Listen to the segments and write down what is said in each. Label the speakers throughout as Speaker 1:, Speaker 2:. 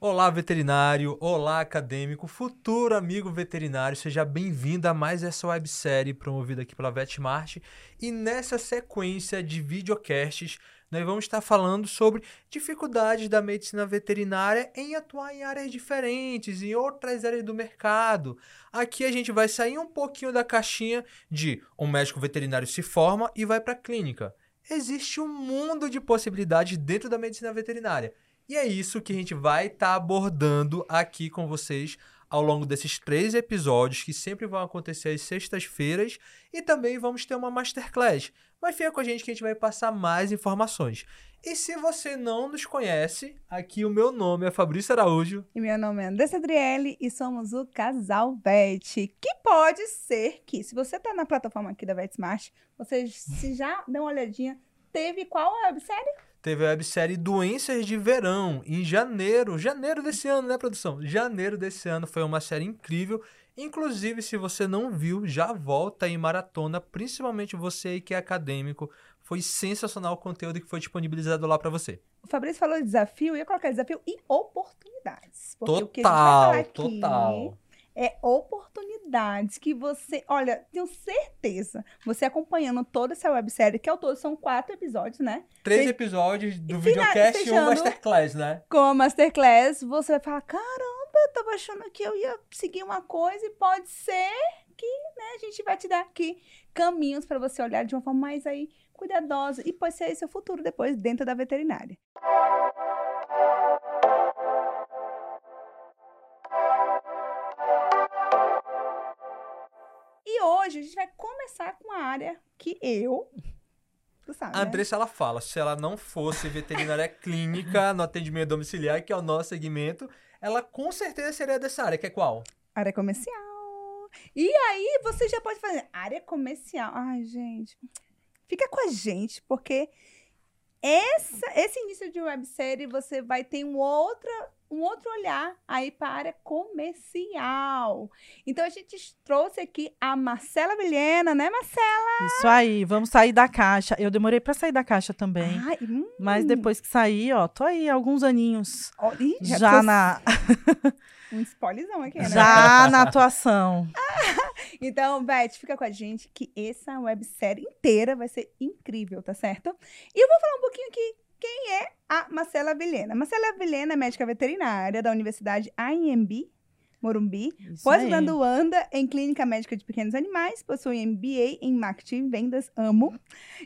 Speaker 1: Olá, veterinário! Olá, acadêmico! Futuro amigo veterinário! Seja bem-vindo a mais essa websérie promovida aqui pela Vetmart. E nessa sequência de videocasts, nós vamos estar falando sobre dificuldades da medicina veterinária em atuar em áreas diferentes, em outras áreas do mercado. Aqui a gente vai sair um pouquinho da caixinha de um médico veterinário se forma e vai para a clínica existe um mundo de possibilidades dentro da medicina veterinária. E é isso que a gente vai estar tá abordando aqui com vocês ao longo desses três episódios que sempre vão acontecer às sextas-feiras e também vamos ter uma masterclass. Mas fica com a gente que a gente vai passar mais informações. E se você não nos conhece, aqui o meu nome é Fabrício Araújo.
Speaker 2: E meu nome é Andressa Adriele e somos o Casal Vet. Que pode ser que, se você está na plataforma aqui da VetSmart, você se já deu uma olhadinha, teve qual websérie?
Speaker 1: Teve a websérie Doenças de Verão, em janeiro. Janeiro desse ano, né, produção? Janeiro desse ano foi uma série incrível. Inclusive, se você não viu, já volta em maratona, principalmente você aí que é acadêmico. Foi sensacional o conteúdo que foi disponibilizado lá para você.
Speaker 2: O Fabrício falou de desafio, eu ia colocar desafio e oportunidades.
Speaker 1: Total, total
Speaker 2: é oportunidades que você, olha, tenho certeza, você acompanhando toda essa websérie, que ao todo são quatro episódios, né?
Speaker 1: Três você, episódios do videocast e um masterclass, né?
Speaker 2: Com a masterclass, você vai falar, caramba, eu tava achando que eu ia seguir uma coisa e pode ser que, né, a gente vai te dar aqui caminhos para você olhar de uma forma mais aí cuidadosa e pode ser esse o futuro depois dentro da veterinária. Hoje a gente vai começar com a área que eu.
Speaker 1: Tu sabe, a né? Andressa, né? ela fala: se ela não fosse veterinária clínica no atendimento domiciliar, que é o nosso segmento, ela com certeza seria dessa área, que é qual?
Speaker 2: Área comercial. E aí você já pode fazer área comercial. Ai, gente. Fica com a gente, porque essa, esse início de websérie você vai ter um outra um outro olhar aí para a área comercial. Então a gente trouxe aqui a Marcela Vilhena, né, Marcela?
Speaker 3: Isso aí, vamos sair da caixa. Eu demorei para sair da caixa também. Ai, hum. Mas depois que saí, ó, tô aí alguns aninhos. Oh, ih, já, já tô... na
Speaker 2: um spoilerzão aqui, né?
Speaker 3: Já na atuação.
Speaker 2: então, Beth, fica com a gente que essa websérie inteira vai ser incrível, tá certo? E eu vou falar um pouquinho aqui quem é a Marcela Vilhena. Marcela Vilhena é médica veterinária da Universidade AMB, Morumbi, pós-graduanda em Clínica Médica de Pequenos Animais, possui MBA em Marketing e Vendas, amo,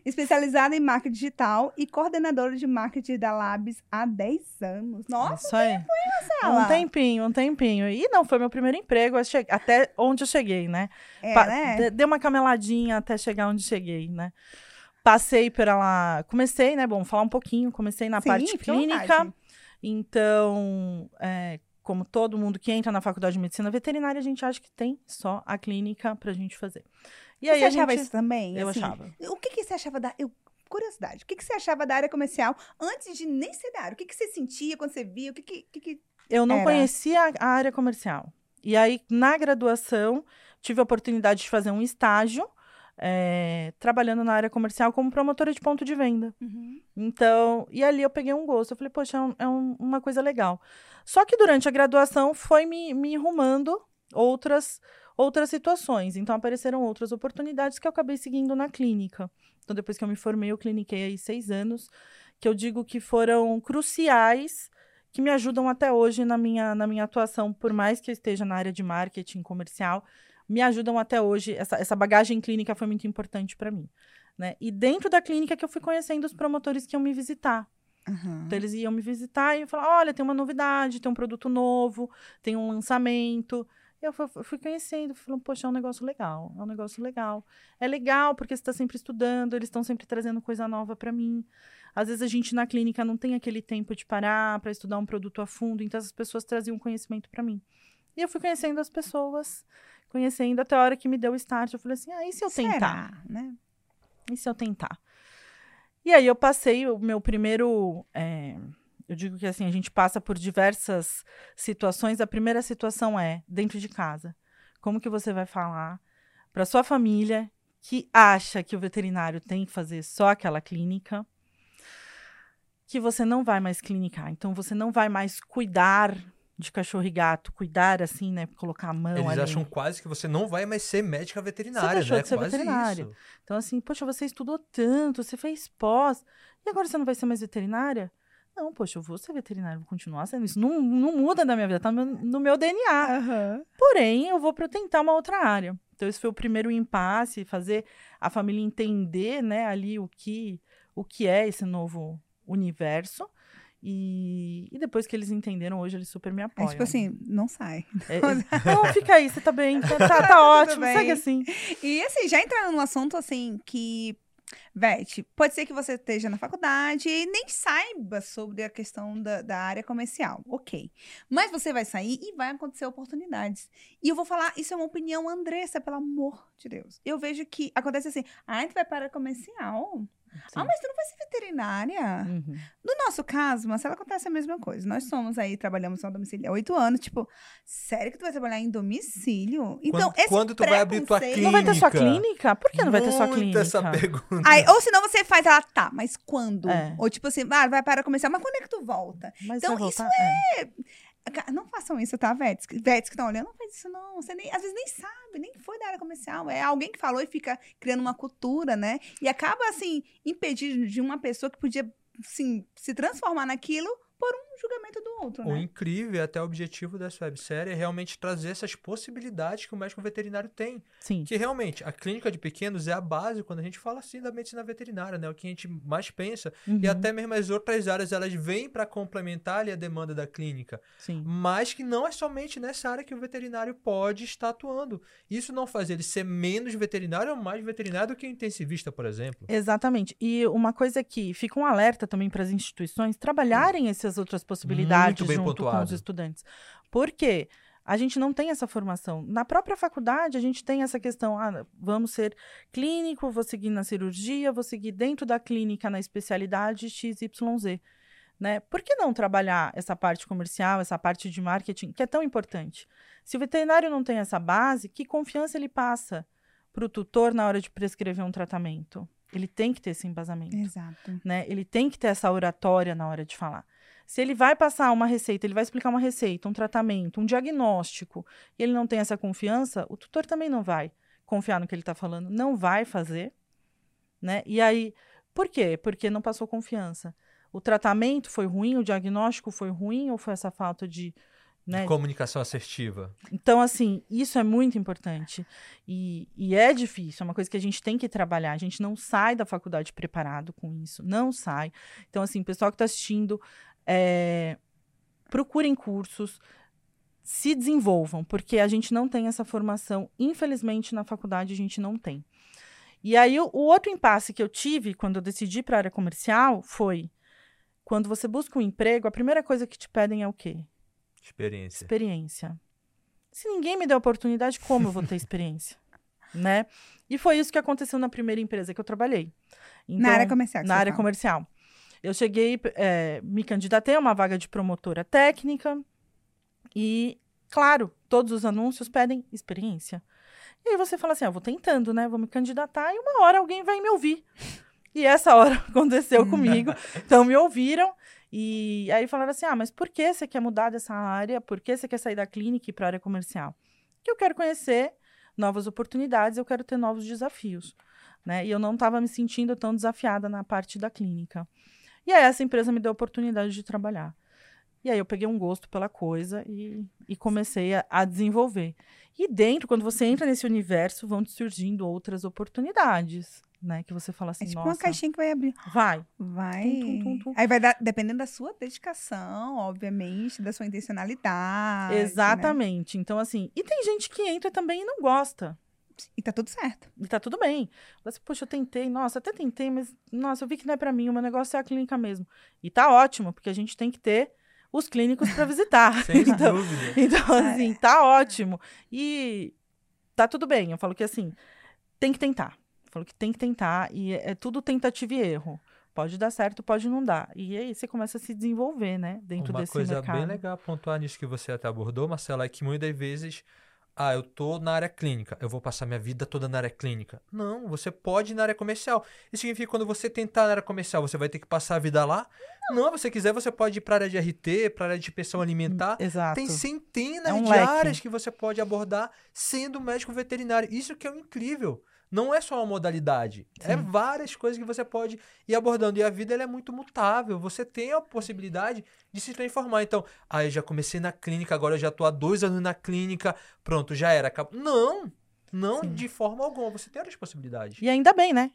Speaker 2: especializada em marketing digital e coordenadora de marketing da Labs há 10 anos. Nossa, Isso aí. Foi,
Speaker 3: um tempinho, um tempinho. E não, foi meu primeiro emprego, até onde eu cheguei, né?
Speaker 2: É, né?
Speaker 3: Deu uma cameladinha até chegar onde cheguei, né? Passei por ela. Comecei, né? Bom, falar um pouquinho. Comecei na Sim, parte clínica. Então, é, como todo mundo que entra na faculdade de medicina veterinária, a gente acha que tem só a clínica pra gente fazer.
Speaker 2: E aí você achava gente... isso também?
Speaker 3: Eu assim, achava.
Speaker 2: O que, que você achava da. Eu, curiosidade, o que, que você achava da área comercial antes de nem ser da área? O que, que você sentia quando você via? O que, que, que
Speaker 3: Eu não era? conhecia a área comercial. E aí, na graduação, tive a oportunidade de fazer um estágio é, trabalhando na área comercial como promotora de ponto de venda. Uhum. Então, e ali eu peguei um gosto. Eu falei, poxa, é, um, é um, uma coisa legal. Só que durante a graduação foi me, me arrumando outras outras situações. Então, apareceram outras oportunidades que eu acabei seguindo na clínica. Então, depois que eu me formei, eu cliniquei aí seis anos, que eu digo que foram cruciais, que me ajudam até hoje na minha, na minha atuação, por mais que eu esteja na área de marketing comercial, me ajudam até hoje. Essa, essa bagagem clínica foi muito importante para mim. Né? E dentro da clínica que eu fui conhecendo os promotores que iam me visitar. Uhum. Então, eles iam me visitar e eu falava, olha, tem uma novidade, tem um produto novo, tem um lançamento. Eu fui, fui conhecendo, falando, poxa, é um negócio legal, é um negócio legal. É legal porque você está sempre estudando, eles estão sempre trazendo coisa nova para mim. Às vezes a gente na clínica não tem aquele tempo de parar para estudar um produto a fundo, então as pessoas traziam conhecimento para mim. E eu fui conhecendo as pessoas, conhecendo até a hora que me deu o start. Eu falei assim: ah, e se eu tentar? Será, né? E se eu tentar? E aí eu passei o meu primeiro. É, eu digo que assim, a gente passa por diversas situações. A primeira situação é dentro de casa. Como que você vai falar para sua família que acha que o veterinário tem que fazer só aquela clínica? que você não vai mais clinicar. Então, você não vai mais cuidar de cachorro e gato, cuidar assim, né? Colocar a mão
Speaker 1: Eles
Speaker 3: ali.
Speaker 1: acham quase que você não vai mais ser médica veterinária,
Speaker 3: deixou
Speaker 1: né?
Speaker 3: de ser
Speaker 1: quase
Speaker 3: veterinária.
Speaker 1: isso.
Speaker 3: Então, assim, poxa, você estudou tanto, você fez pós, e agora você não vai ser mais veterinária? Não, poxa, eu vou ser veterinária, vou continuar sendo isso. Não, não muda da minha vida, tá no meu, no meu DNA.
Speaker 2: Aham.
Speaker 3: Porém, eu vou para tentar uma outra área. Então, esse foi o primeiro impasse, fazer a família entender, né, ali o que, o que é esse novo universo. E, e depois que eles entenderam, hoje eles super me
Speaker 2: É
Speaker 3: apoiam.
Speaker 2: tipo assim, não sai.
Speaker 3: É, é, não, fica aí, você tá bem, tá, tá, tá ótimo, segue assim.
Speaker 2: E assim, já entrando num assunto assim que. Vete, pode ser que você esteja na faculdade e nem saiba sobre a questão da, da área comercial. Ok. Mas você vai sair e vai acontecer oportunidades. E eu vou falar, isso é uma opinião, Andressa, pelo amor de Deus. Eu vejo que acontece assim: ah, tu vai para a comercial? Ah,
Speaker 3: Sim.
Speaker 2: mas tu não vai ser veterinária?
Speaker 3: Uhum.
Speaker 2: No nosso caso, Marcela, acontece a mesma coisa. Nós somos aí, trabalhamos no domicílio há oito anos. Tipo, sério que tu vai trabalhar em domicílio? Então,
Speaker 1: Quando-
Speaker 2: esse
Speaker 1: quando tu vai abrir tua
Speaker 2: preconceito-
Speaker 3: Não vai ter sua
Speaker 1: Clínica.
Speaker 3: clínica? Por que não vai ter sua clínica?
Speaker 1: essa pergunta.
Speaker 2: Aí, ou senão você faz ela, tá, mas quando?
Speaker 3: É.
Speaker 2: Ou tipo assim, ah, vai para a comercial, mas quando é que tu volta?
Speaker 3: Mas
Speaker 2: Então, isso
Speaker 3: voltar? É.
Speaker 2: Não façam isso, tá, Vetes? Vetes que estão olhando, não faz isso não. Você nem, às vezes nem sabe, nem foi da área comercial. É alguém que falou e fica criando uma cultura, né? E acaba, assim, impedindo de uma pessoa que podia, assim, se transformar naquilo por um julgamento do outro,
Speaker 1: O
Speaker 2: né?
Speaker 1: incrível, e até o objetivo dessa websérie é realmente trazer essas possibilidades que o médico veterinário tem.
Speaker 3: Sim.
Speaker 1: Que realmente, a clínica de pequenos é a base quando a gente fala assim da medicina veterinária, né? O que a gente mais pensa. E
Speaker 3: Uhum.
Speaker 1: até mesmo as outras áreas, elas vêm para complementar ali a demanda da clínica.
Speaker 3: Sim.
Speaker 1: Mas que não é somente nessa área que o veterinário pode estar atuando. Isso não faz ele ser menos veterinário ou mais veterinário do que o intensivista, por exemplo.
Speaker 3: Exatamente. E uma coisa que fica um alerta também para as instituições trabalharem essas outras possibilidades
Speaker 1: Muito bem
Speaker 3: junto com os
Speaker 1: pontuado.
Speaker 3: estudantes. Por quê? A gente não tem essa formação. Na própria faculdade, a gente tem essa questão: ah, vamos ser clínico, vou seguir na cirurgia, vou seguir dentro da clínica na especialidade XYZ. Né? Por que não trabalhar essa parte comercial, essa parte de marketing, que é tão importante? Se o veterinário não tem essa base, que confiança ele passa para o tutor na hora de prescrever um tratamento? Ele tem que ter esse embasamento
Speaker 2: Exato.
Speaker 3: né? Ele tem que ter essa oratória na hora de falar. Se ele vai passar uma receita, ele vai explicar uma receita, um tratamento, um diagnóstico, e ele não tem essa confiança, o tutor também não vai confiar no que ele está falando, não vai fazer, né? E aí, por quê? Porque não passou confiança. O tratamento foi ruim, o diagnóstico foi ruim, ou foi essa falta de. Né?
Speaker 1: Comunicação assertiva.
Speaker 3: Então, assim, isso é muito importante. E, e é difícil, é uma coisa que a gente tem que trabalhar. A gente não sai da faculdade preparado com isso, não sai. Então, assim, pessoal que está assistindo, é, procurem cursos, se desenvolvam, porque a gente não tem essa formação. Infelizmente, na faculdade, a gente não tem. E aí, o, o outro impasse que eu tive quando eu decidi para a área comercial foi. Quando você busca um emprego, a primeira coisa que te pedem é o quê?
Speaker 1: Experiência.
Speaker 3: experiência. Se ninguém me der oportunidade, como eu vou ter experiência? né? E foi isso que aconteceu na primeira empresa que eu trabalhei.
Speaker 2: na
Speaker 3: Então,
Speaker 2: área comercial. que
Speaker 3: na área
Speaker 2: fala.
Speaker 3: comercial. Eu cheguei, eh, me candidatei a uma vaga de promotora técnica e, claro, todos os anúncios pedem experiência. E aí você fala assim, ah, vou tentando, né? Vou me candidatar e uma hora alguém vai me ouvir. E essa hora aconteceu comigo. Então me ouviram e aí falaram assim: "Ah, mas por que você quer mudar dessa área? Por que você quer sair da clínica para a área comercial?" Que eu quero conhecer novas oportunidades, eu quero ter novos desafios, né? E eu não estava me sentindo tão desafiada na parte da clínica. E aí essa empresa me deu a oportunidade de trabalhar. E aí eu peguei um gosto pela coisa e, e comecei a, a desenvolver. E dentro, quando você entra nesse universo, vão te surgindo outras oportunidades, né? Que você fala assim,
Speaker 2: É tipo
Speaker 3: nossa,
Speaker 2: uma caixinha que vai abrir.
Speaker 3: vai.
Speaker 2: Vai.
Speaker 3: Tum, tum, tum.
Speaker 2: Aí vai dar, dependendo da sua dedicação, obviamente, da sua intencionalidade. né?
Speaker 3: Exatamente. Então, assim, e tem gente que entra também e não gosta.
Speaker 2: E tá tudo certo.
Speaker 3: E tá tudo bem. Fala assim, Poxa, eu tentei, nossa, até tentei, mas nossa, eu vi que não é pra mim, o meu negócio é a clínica mesmo. E tá ótimo, porque a gente tem que ter os clínicos para visitar.
Speaker 1: Sem
Speaker 3: então,
Speaker 1: dúvida.
Speaker 3: então, assim, tá ótimo. E tá tudo bem. Eu falo que assim, tem que tentar. Eu falo que tem que tentar. E é, é tudo tentativa e erro. Pode dar certo, pode não dar. E aí você começa a se desenvolver, né? Dentro
Speaker 1: Uma
Speaker 3: desse
Speaker 1: coisa
Speaker 3: mercado.
Speaker 1: bem legal pontuar nisso que você até abordou, Marcela, é que muitas vezes ah, eu tô na área clínica, eu vou passar minha vida toda na área clínica. Não, você pode ir na área comercial. Isso significa que quando você tentar na área comercial, você vai ter que passar a vida lá? Não, se você quiser, você pode ir para área de RT, para área de inspeção alimentar.
Speaker 3: Exato.
Speaker 1: Tem centenas
Speaker 3: É um
Speaker 1: de
Speaker 3: leque.
Speaker 1: áreas que você pode abordar sendo médico veterinário. Isso que é incrível. Não é só uma modalidade. É
Speaker 3: Sim.
Speaker 1: várias coisas que você pode ir abordando. E a vida ela é muito mutável. Você tem a possibilidade de se transformar. Então, ah, eu já comecei na clínica, agora eu já tô há dois anos na clínica. Pronto, já era. acabou. Não! Não,
Speaker 3: Sim.
Speaker 1: de forma alguma. Você tem outras possibilidades.
Speaker 3: E ainda bem, né?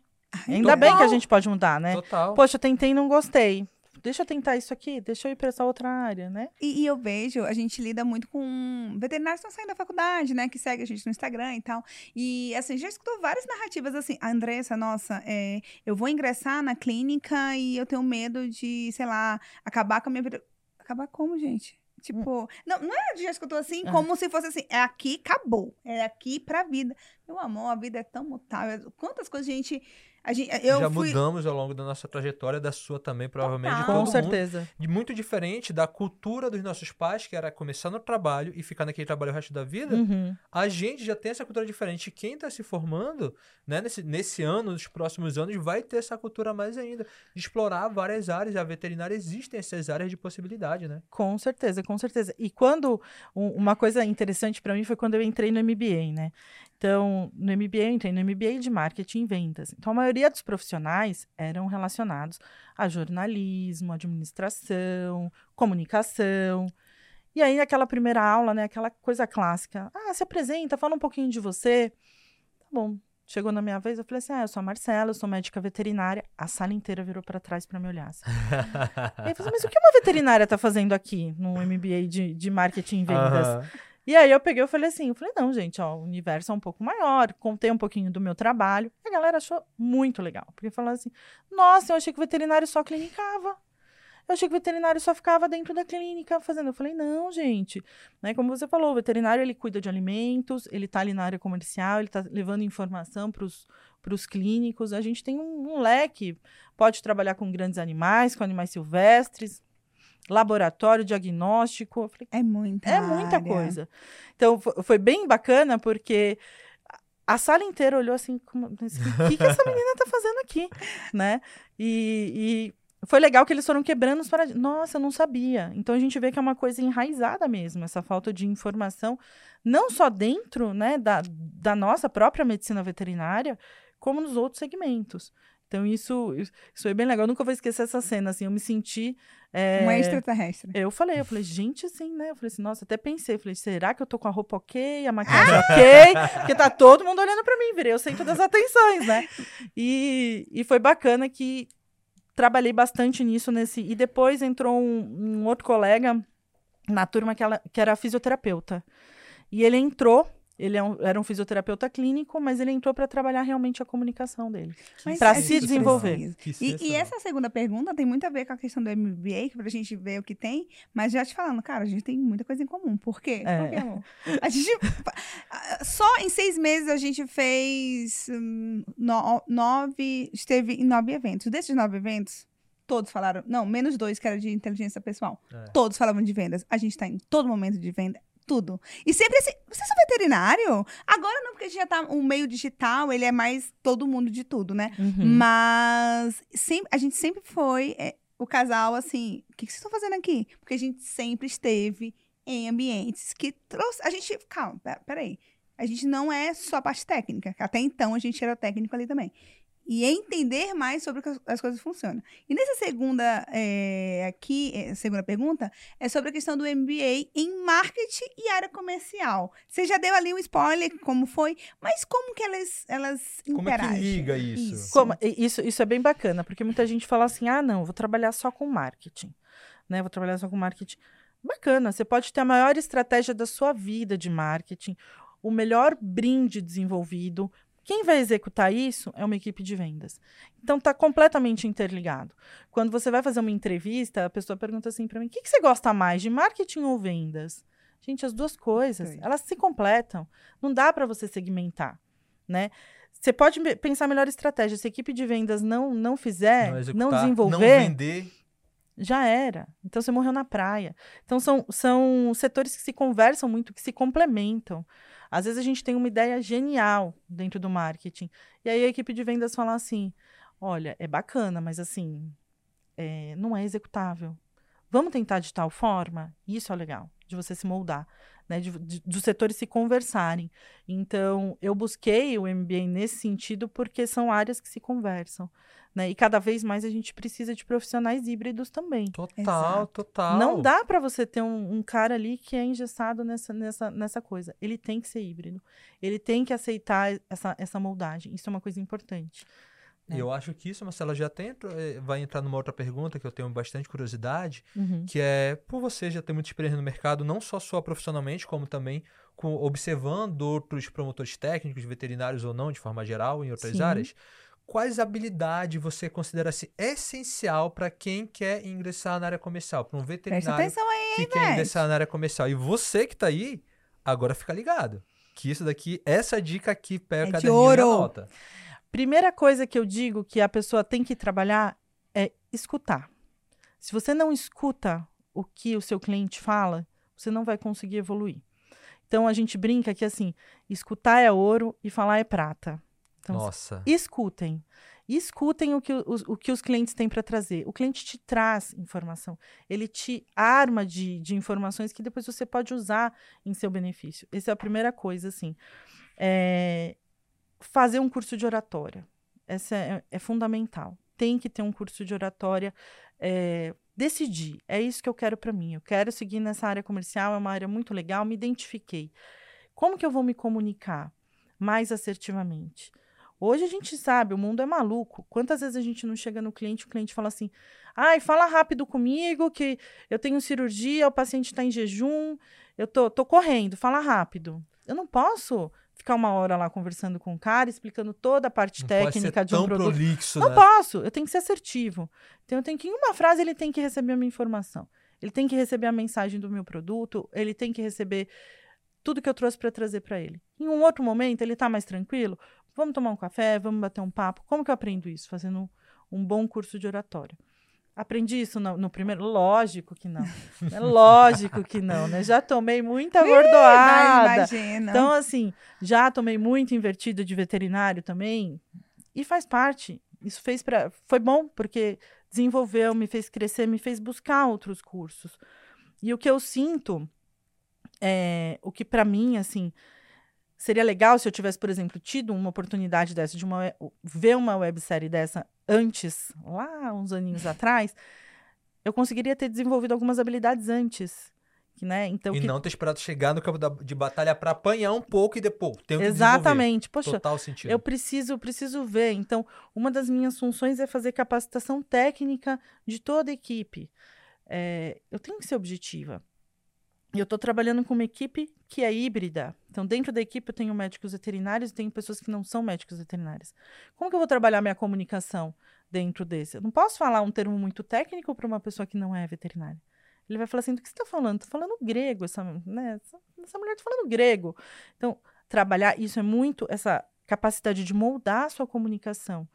Speaker 3: Ainda bem que a gente pode mudar, né?
Speaker 1: Total.
Speaker 3: Poxa, eu tentei e não gostei. Deixa eu tentar isso aqui, deixa eu ir pra essa outra área, né?
Speaker 2: E, e eu vejo, a gente lida muito com veterinários que estão saindo da faculdade, né? Que segue a gente no Instagram e tal. E, assim, já escutou várias narrativas assim. A Andressa, nossa, é, eu vou ingressar na clínica e eu tenho medo de, sei lá, acabar com a minha vida. Acabar como, gente? Tipo, não, não é, já escutou assim,
Speaker 3: É.
Speaker 2: como se fosse assim, é aqui, acabou. É aqui pra vida. Meu amor, a vida é tão mutável. Quantas coisas a gente. A gente eu
Speaker 1: já
Speaker 2: fui.
Speaker 1: mudamos ao longo da nossa trajetória, da sua também, provavelmente. de
Speaker 2: Total.
Speaker 1: todo
Speaker 3: Com
Speaker 1: mundo.
Speaker 3: certeza.
Speaker 1: de muito diferente da cultura dos nossos pais, que era começar no trabalho e ficar naquele trabalho o resto da vida,
Speaker 3: Uhum.
Speaker 1: a gente já tem essa cultura diferente. Quem está se formando, né, nesse, nesse ano, nos próximos anos, vai ter essa cultura mais ainda, de explorar várias áreas. A veterinária existem essas áreas de possibilidade, né?
Speaker 3: Com certeza, com certeza. E quando um- uma coisa interessante para mim foi quando eu entrei no MBA, né? Então, no MBA, eu entrei no MBA de marketing e vendas. Então, a maioria dos profissionais eram relacionados a jornalismo, administração, comunicação. E aí, naquela primeira aula, né, aquela coisa clássica: ah, se apresenta, fala um pouquinho de você. Tá bom. Chegou na minha vez, eu falei assim: ah, eu sou a Marcela, eu sou médica veterinária. A sala inteira virou para trás para me olhar. assim. Aí eu falei, mas o que uma veterinária tá fazendo aqui no MBA de, de marketing e vendas?
Speaker 1: Aham.
Speaker 3: E aí eu peguei e falei assim, eu falei, não, gente, ó, o universo é um pouco maior, contei um pouquinho do meu trabalho. A galera achou muito legal, porque falou assim, nossa, eu achei que o veterinário só clinicava. Eu achei que o veterinário só ficava dentro da clínica fazendo. Eu falei, não, gente. Né, como você falou, o veterinário ele cuida de alimentos, ele tá ali na área comercial, ele tá levando informação para os clínicos. A gente tem um, um leque, pode trabalhar com grandes animais, com animais silvestres, laboratório, diagnóstico. Falei,
Speaker 2: É muita.
Speaker 3: é muita
Speaker 2: área.
Speaker 3: coisa. Então, fo- foi bem bacana, porque a sala inteira olhou assim, como, o que, que essa menina tá fazendo aqui, né? E, e foi legal que eles foram quebrando os paradigmas. Nossa, eu não sabia. Então, a gente vê que é uma coisa enraizada mesmo, essa falta de informação, não só dentro, né, da, da nossa própria medicina veterinária, como nos outros segmentos. Então, isso, isso foi bem legal. Eu nunca vou esquecer essa cena, assim, eu me senti... é,
Speaker 2: Um extraterrestre.
Speaker 3: eu falei, eu falei, gente, assim, né? Eu falei assim, nossa, até pensei, eu falei, será que eu tô com a roupa ok, a maquiagem ok? Porque tá todo mundo olhando pra mim, virei o centro das atenções, né? E, e foi bacana que trabalhei bastante nisso nesse. E depois entrou um, um outro colega na turma que, ela, que era fisioterapeuta. E ele entrou, ele é um- era um fisioterapeuta clínico, mas ele entrou para trabalhar realmente a comunicação dele.
Speaker 2: É
Speaker 3: se desenvolver.
Speaker 2: E, e essa segunda pergunta tem muito a ver com a questão do MBA, que pra gente ver o que tem, mas já te falando, cara, a gente tem muita coisa em comum. Por quê?
Speaker 3: É.
Speaker 2: Por quê, amor? A gente. Só em seis meses a gente fez hum, no- nove. Esteve em nove eventos. Desses nove eventos, todos falaram. Não, menos dois, que era de inteligência pessoal.
Speaker 1: É.
Speaker 2: Todos falavam de vendas. A gente tá em todo momento de venda. Tudo. E sempre assim, vocês são veterinário? Agora não, porque a gente já tá. O meio digital, ele é mais todo mundo de tudo, né?
Speaker 3: Uhum.
Speaker 2: Mas sempre, a gente sempre foi é, o casal assim, o que, que vocês estão fazendo aqui? Porque a gente sempre esteve em ambientes que trouxe. A gente. Calma, pe- peraí. A gente não é só a parte técnica. Até então a gente era técnico ali também. E entender mais sobre como as coisas funcionam. E nessa segunda é, aqui, é, segunda pergunta, é sobre a questão do MBA em marketing e área comercial. Você já deu ali um spoiler, como foi, mas como que elas, elas
Speaker 1: Como é que
Speaker 2: interagem?
Speaker 1: liga isso?
Speaker 3: Como- e isso, isso é bem bacana, porque muita gente fala assim: ah, não, vou trabalhar só com marketing. Né? Vou trabalhar só com marketing. Bacana, você pode ter a maior estratégia da sua vida de marketing, o melhor brinde desenvolvido. Quem vai executar isso é uma equipe de vendas. Então tá completamente interligado. Quando você vai fazer uma entrevista, a pessoa pergunta assim para mim: o que, que você gosta mais, de marketing ou vendas? Gente, as duas coisas,
Speaker 2: Sim.
Speaker 3: elas se completam. Não dá para você segmentar, né? Você pode pensar melhor estratégia. Se a equipe de vendas não, não fizer, não,
Speaker 1: executar,
Speaker 3: desenvolver,
Speaker 1: Não vender.
Speaker 3: já era. Então você morreu na praia. Então são, são setores que se conversam muito, que se complementam. Às vezes a gente tem uma ideia genial dentro do marketing. E aí a equipe de vendas fala assim: olha, é bacana, mas assim, é, não é executável. Vamos tentar de tal forma? Isso é legal, de você se moldar, né? De, de, dos setores se conversarem. Então, eu busquei o MBA nesse sentido porque são áreas que se conversam. Né? E cada vez mais a gente precisa de profissionais híbridos também.
Speaker 1: Total,
Speaker 2: Exato.
Speaker 1: total.
Speaker 3: Não dá para você ter um, um, cara ali que é engessado nessa, nessa, nessa coisa. Ele tem que ser híbrido. Ele tem que aceitar essa, essa moldagem. Isso é uma coisa importante.
Speaker 1: E eu acho que isso, Marcela, já tem, eh, vai entrar numa outra pergunta que eu tenho bastante curiosidade,
Speaker 3: Uhum.
Speaker 1: que é, por você já ter muita experiência no mercado, não só sua profissionalmente, como também com, observando outros promotores técnicos, veterinários ou não, de forma geral, em outras
Speaker 3: Sim.
Speaker 1: áreas, quais habilidades você considera assim, essencial para quem quer ingressar na área comercial, para um veterinário
Speaker 2: aí,
Speaker 1: que quer ingressar na área comercial. E você que tá aí, agora fica ligado. Que isso daqui, essa dica aqui, pega
Speaker 2: É
Speaker 1: caderninho e
Speaker 2: ouro.
Speaker 1: anota.
Speaker 3: Primeira coisa que eu digo que a pessoa tem que trabalhar é escutar. Se você não escuta o que o seu cliente fala, você não vai conseguir evoluir. Então a gente brinca que assim, escutar é ouro e falar é prata. Então,
Speaker 1: Nossa.
Speaker 3: escutem. Escutem o que os, o que os clientes têm para trazer. O cliente te traz informação. Ele te arma de, de informações que depois você pode usar em seu benefício. Essa é a primeira coisa, assim. É, fazer um curso de oratória. Essa é, é fundamental. Tem que ter um curso de oratória. É, decidir. É isso que eu quero para mim. Eu quero seguir nessa área comercial. É uma área muito legal. Me identifiquei. Como que eu vou me comunicar mais assertivamente? Hoje a gente sabe, o mundo é maluco. Quantas vezes a gente não chega no cliente, o cliente fala assim: ai, fala rápido comigo, que eu tenho cirurgia, o paciente está em jejum, eu tô, tô correndo, fala rápido. Eu não posso ficar uma hora lá conversando com o cara, explicando toda a parte
Speaker 1: Não
Speaker 3: técnica de um
Speaker 1: tão
Speaker 3: produto.
Speaker 1: prolixo,
Speaker 3: Não
Speaker 1: né?
Speaker 3: posso, eu tenho que ser assertivo. Então, eu tenho que, em uma frase, ele tem que receber a minha informação. Ele tem que receber a mensagem do meu produto, ele tem que receber tudo que eu trouxe para trazer para ele. Em um outro momento, ele está mais tranquilo, vamos tomar um café, vamos bater um papo. Como que eu aprendo isso? Fazendo um bom curso de oratória. Aprendi isso no, no primeiro? Lógico que não. É lógico que não, né? Já tomei muita gordoada.
Speaker 2: imagina.
Speaker 3: Então, assim, já tomei muito invertida de veterinário também. E faz parte. Isso fez para. Foi bom, porque desenvolveu, me fez crescer, me fez buscar outros cursos. E o que eu sinto é o que para mim, assim, seria legal se eu tivesse, por exemplo, tido uma oportunidade dessa, de uma, ver uma websérie dessa antes, lá uns aninhos atrás, eu conseguiria ter desenvolvido algumas habilidades antes. Né? Então,
Speaker 1: E
Speaker 3: que
Speaker 1: não ter esperado chegar no campo da- de batalha para apanhar um pouco e depois. Que
Speaker 3: Exatamente. Poxa.
Speaker 1: Total sentido.
Speaker 3: eu preciso, preciso ver. Então, uma das minhas funções é fazer capacitação técnica de toda a equipe. É, eu tenho que ser objetiva. Eu estou trabalhando com uma equipe que é híbrida. Então, dentro da equipe, eu tenho médicos veterinários e tenho pessoas que não são médicos veterinários. Como que eu vou trabalhar minha comunicação dentro desse? Eu não posso falar um termo muito técnico para uma pessoa que não é veterinária. Ele vai falar assim: do que você está falando? Estou falando grego. Essa, né? essa, essa mulher está falando grego. Então, trabalhar isso é muito essa capacidade de moldar a sua comunicação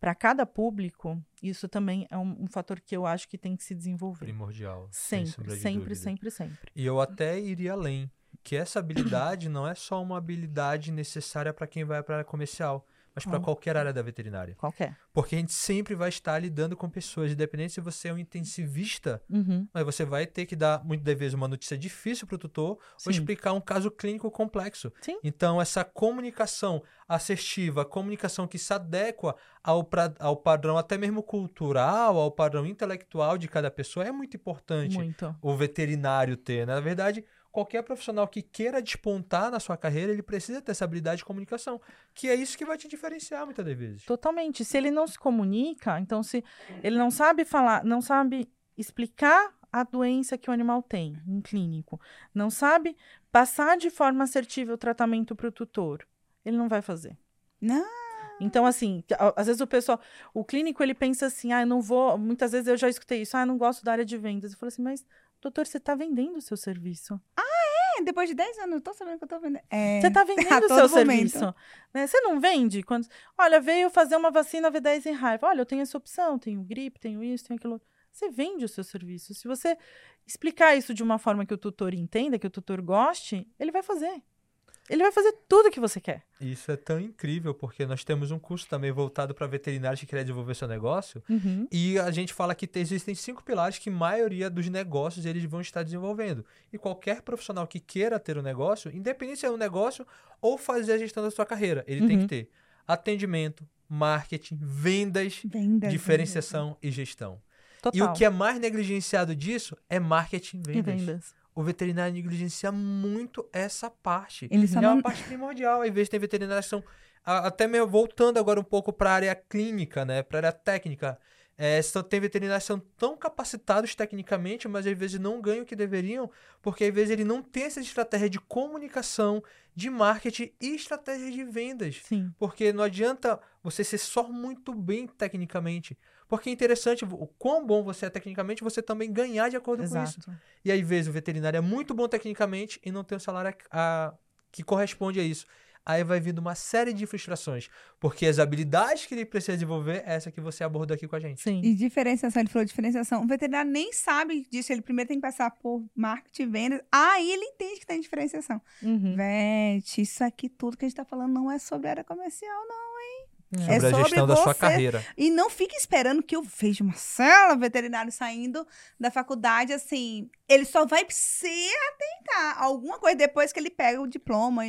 Speaker 3: para cada público. Isso também é um, um fator que eu acho que tem que se desenvolver.
Speaker 1: Primordial.
Speaker 3: Sempre, sempre, sempre, sempre.
Speaker 1: E eu até iria além. Que essa habilidade não é só uma habilidade necessária para quem vai para a área comercial, mas para
Speaker 3: Hum.
Speaker 1: qualquer área da veterinária.
Speaker 3: Qualquer.
Speaker 1: Porque a gente sempre vai estar lidando com pessoas, independente se você é um intensivista,
Speaker 3: Uhum,
Speaker 1: mas você vai ter que dar, muitas vezes, uma notícia difícil para o tutor ou
Speaker 3: sim.
Speaker 1: explicar um caso clínico complexo.
Speaker 3: Sim.
Speaker 1: Então, essa comunicação assertiva, comunicação que se adequa ao, pra- ao padrão até mesmo cultural, ao padrão intelectual de cada pessoa, é muito importante
Speaker 3: Muito.
Speaker 1: o veterinário ter. né? Na verdade, qualquer profissional que queira despontar na sua carreira, ele precisa ter essa habilidade de comunicação, que é isso que vai te diferenciar muitas das vezes.
Speaker 3: Totalmente. Se ele não se comunica, então se ele não sabe falar, não sabe explicar a doença que o animal tem em clínico, não sabe passar de forma assertiva o tratamento para o tutor, ele não vai fazer.
Speaker 2: Não.
Speaker 3: Então, assim, às vezes o pessoal, o clínico, ele pensa assim, ah, eu não vou, muitas vezes eu já escutei isso, ah, eu não gosto da área de vendas. Eu falo assim, mas, doutor, você está vendendo o seu serviço.
Speaker 2: É, depois de 10 anos, eu tô sabendo que eu tô vendendo. É.
Speaker 3: Você está vendendo o seu
Speaker 2: momento.
Speaker 3: serviço. né? Você não vende? Quando, olha, veio fazer uma vacina V10 em raiva. Olha, eu tenho essa opção, tenho gripe, tenho isso, tenho aquilo. você vende o seu serviço. Se você explicar isso de uma forma que o tutor entenda, que o tutor goste, ele vai fazer. Ele vai fazer tudo o que você quer.
Speaker 1: Isso é tão incrível, porque nós temos um curso também voltado para veterinários que querem desenvolver seu negócio. Uhum. E a gente fala que existem cinco pilares que a maioria dos negócios eles vão estar desenvolvendo. E qualquer profissional que queira ter um negócio, independente se é um negócio ou fazer a gestão da sua carreira, ele uhum. tem que uhum. ter atendimento, marketing, vendas, vendas diferenciação vendas. e gestão. Total. E o que é mais negligenciado disso é marketing vendas. e vendas o veterinário negligencia muito essa parte. Ele é uma parte primordial. Às vezes tem veterinários que são até mesmo voltando agora um pouco para a área clínica, né, para a área técnica. É, tem veterinários que são tão capacitados tecnicamente, mas às vezes não ganham o que deveriam, porque às vezes ele não tem essa estratégia de comunicação, de marketing e estratégia de vendas. Sim. Porque não adianta você ser só muito bem tecnicamente. Porque é interessante o quão bom você é tecnicamente, você também ganhar de acordo Exato. com isso. E aí, às vezes, o veterinário é muito bom tecnicamente e não tem o salário a, a, que corresponde a isso aí vai vindo uma série de frustrações. Porque as habilidades que ele precisa desenvolver é essa que você abordou aqui com a gente.
Speaker 2: Sim. E diferenciação, ele falou diferenciação. O veterinário nem sabe disso, ele primeiro tem que passar por marketing e vendas, aí ele entende que tem diferenciação. Uhum. Vete, isso aqui tudo que a gente tá falando não é sobre área comercial, não, hein?
Speaker 1: Sobre é sobre a gestão da sua carreira.
Speaker 2: E não fique esperando que eu veja uma célula veterinário saindo da faculdade, assim, ele só vai se atentar a alguma coisa depois que ele pega o diploma.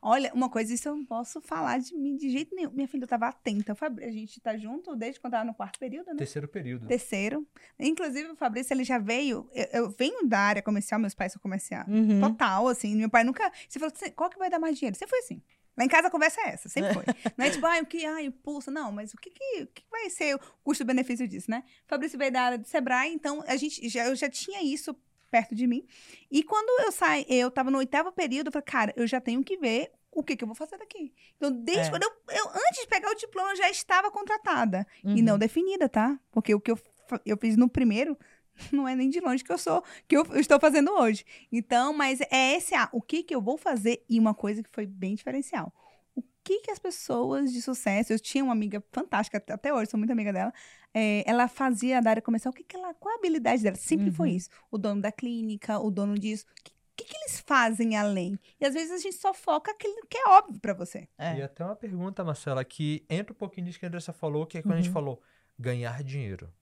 Speaker 2: Olha, uma coisa, isso eu não posso falar de mim de jeito nenhum. Minha filha estava atenta. A gente está junto desde quando estava no quarto período, né?
Speaker 1: Terceiro período.
Speaker 2: Terceiro. Inclusive, o Fabrício, ele já veio. Eu, eu venho da área comercial, meus pais são comercial. Uhum. Total, assim. Meu pai nunca. Você falou, qual que vai dar mais dinheiro? Você foi assim. Lá em casa a conversa é essa, sempre foi. Não é tipo, ah, o que, ah, impulsa. Não, mas o que, que, o que vai ser o custo-benefício disso, né? Fabrício veio da área do Sebrae, então a gente já, eu já tinha isso perto de mim. E quando eu saí, eu tava no oitavo período, eu falei, cara, eu já tenho que ver o que, que eu vou fazer daqui. Então, desde é. quando eu, eu, antes de pegar o diploma, eu já estava contratada. Uhum. E não uhum. definida, tá? Porque o que eu, eu fiz no primeiro não é nem de longe que eu sou, que eu, estou fazendo hoje. Então, mas é esse, ah, o que que eu vou fazer e uma coisa que foi bem diferencial. O que que as pessoas de sucesso, eu tinha uma amiga fantástica, até hoje sou muito amiga dela, é, ela fazia da área comercial, o que que ela, qual a habilidade dela? Sempre uhum. foi isso. O dono da clínica, o dono disso. O que, que, que, eles fazem além? E às vezes a gente só foca aquilo que é óbvio para você.
Speaker 1: É. E até uma pergunta, Marcela, que entra um pouquinho disso que a Andressa falou, que é quando uhum. a gente uhum. falou ganhar dinheiro.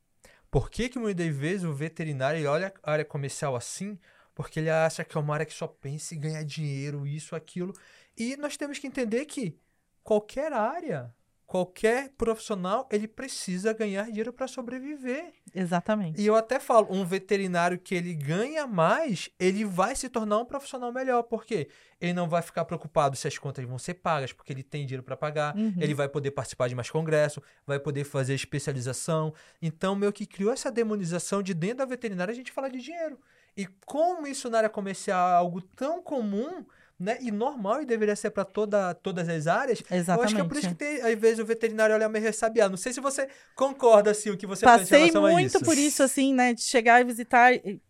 Speaker 1: Por que, que muitas vezes o veterinário olha a área comercial assim? Porque ele acha que é uma área que só pensa em ganhar dinheiro, isso, aquilo. E nós temos que entender que qualquer área qualquer profissional ele precisa ganhar dinheiro para sobreviver.
Speaker 3: Exatamente.
Speaker 1: E eu até falo, um veterinário que ele ganha mais, ele vai se tornar um profissional melhor, porque ele não vai ficar preocupado se as contas vão ser pagas, porque ele tem dinheiro para pagar, uhum. ele vai poder participar de mais congressos, vai poder fazer especialização. Então, meio que criou essa demonização de dentro da veterinária a gente fala de dinheiro. E como isso na área comercial é algo tão comum, né? E normal e deveria ser para toda, todas as áreas.
Speaker 3: Exatamente. Eu
Speaker 1: acho que é por isso que tem, às vezes o veterinário olha meio ressabiado. Não sei se você concorda assim o que você
Speaker 3: Passei
Speaker 1: pensa em
Speaker 3: muito por isso assim, né, de chegar e visitar e,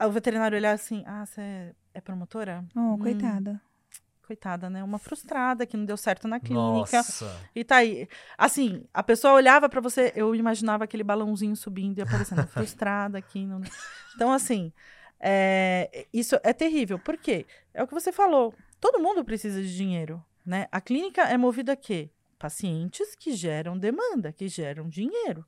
Speaker 3: o veterinário olhar assim: "Ah, você é, é promotora?"
Speaker 2: Oh, hum. coitada.
Speaker 3: Coitada, né? Uma frustrada que não deu certo na clínica. Nossa. E tá aí. Assim, a pessoa olhava para você, eu imaginava aquele balãozinho subindo e aparecendo frustrada aqui. Não... Então, assim, é, isso é terrível. Por quê? É o que você falou. Todo mundo precisa de dinheiro, né? A clínica é movida a quê? Pacientes que geram demanda, que geram dinheiro,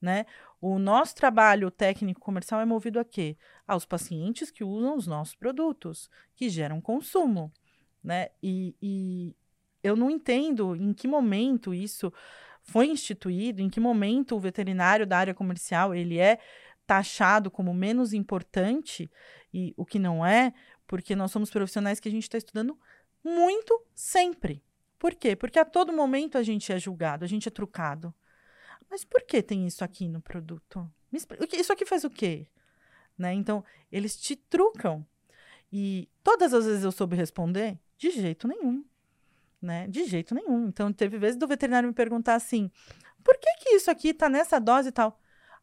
Speaker 3: né? O nosso trabalho técnico comercial é movido a quê? Aos pacientes que usam os nossos produtos, que geram consumo, né? E, e eu não entendo em que momento isso foi instituído, em que momento o veterinário da área comercial ele é taxado como menos importante, e o que não é, porque nós somos profissionais que a gente está estudando muito sempre. Por quê? Porque a todo momento a gente é julgado, a gente é trucado. Mas por que tem isso aqui no produto? Isso aqui faz o quê? Né? Então, eles te trucam. E todas as vezes eu soube responder, de jeito nenhum. Né? De jeito nenhum. Então, teve vezes do veterinário me perguntar assim: por que, que isso aqui está nessa dose e tal?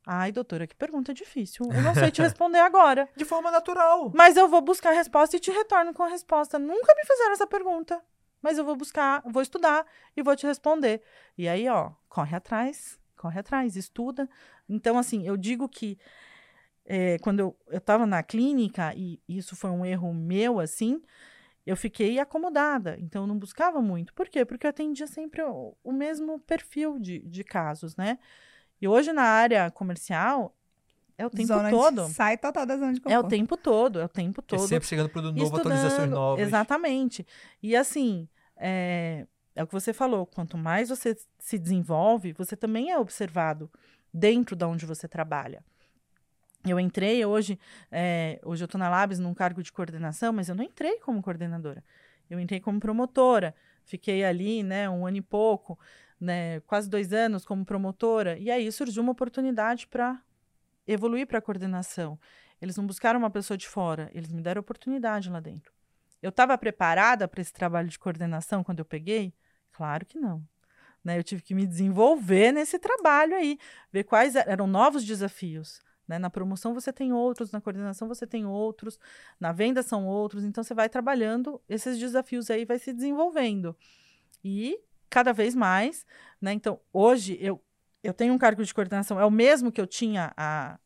Speaker 3: Ai, doutora, que pergunta difícil. Eu não sei te responder agora.
Speaker 1: De forma natural.
Speaker 3: Mas eu vou buscar a resposta e te retorno com a resposta. Nunca me fizeram essa pergunta. Mas eu vou buscar, vou estudar e vou te responder. E aí, ó, corre atrás corre atrás, estuda. Então, assim, eu digo que é, quando eu estava na clínica, e isso foi um erro meu, assim, eu fiquei acomodada. Então, eu não buscava muito. Por quê? Porque eu atendia sempre o, o mesmo perfil de, de casos, né? E hoje, na área comercial, é o tempo
Speaker 2: Zona de-
Speaker 3: todo.
Speaker 2: sai total da zona de conforto.
Speaker 3: É o tempo todo, é o tempo
Speaker 1: É
Speaker 3: todo.
Speaker 1: sempre chegando produto novo, atualizações novas.
Speaker 3: Exatamente. E assim, é, é o que você falou, quanto mais você se desenvolve, você também é observado dentro de onde você trabalha. Eu entrei hoje, é, hoje eu estou na Labs num cargo de coordenação, mas eu não entrei como coordenadora. Eu entrei como promotora. Fiquei ali, né, um ano e pouco, né, quase dois anos como promotora. E aí surgiu uma oportunidade para evoluir para a coordenação. Eles não buscaram uma pessoa de fora, eles me deram oportunidade lá dentro. Eu estava preparada para esse trabalho de coordenação quando eu peguei? Claro que não. Né? Eu tive que me desenvolver nesse trabalho aí, ver quais er- eram novos desafios. Né? Na promoção você tem outros, na coordenação você tem outros, na venda são outros. Então você vai trabalhando esses desafios aí, vai se desenvolvendo. E cada vez mais, né? Então hoje eu eu tenho um cargo de coordenação, é o mesmo que eu tinha há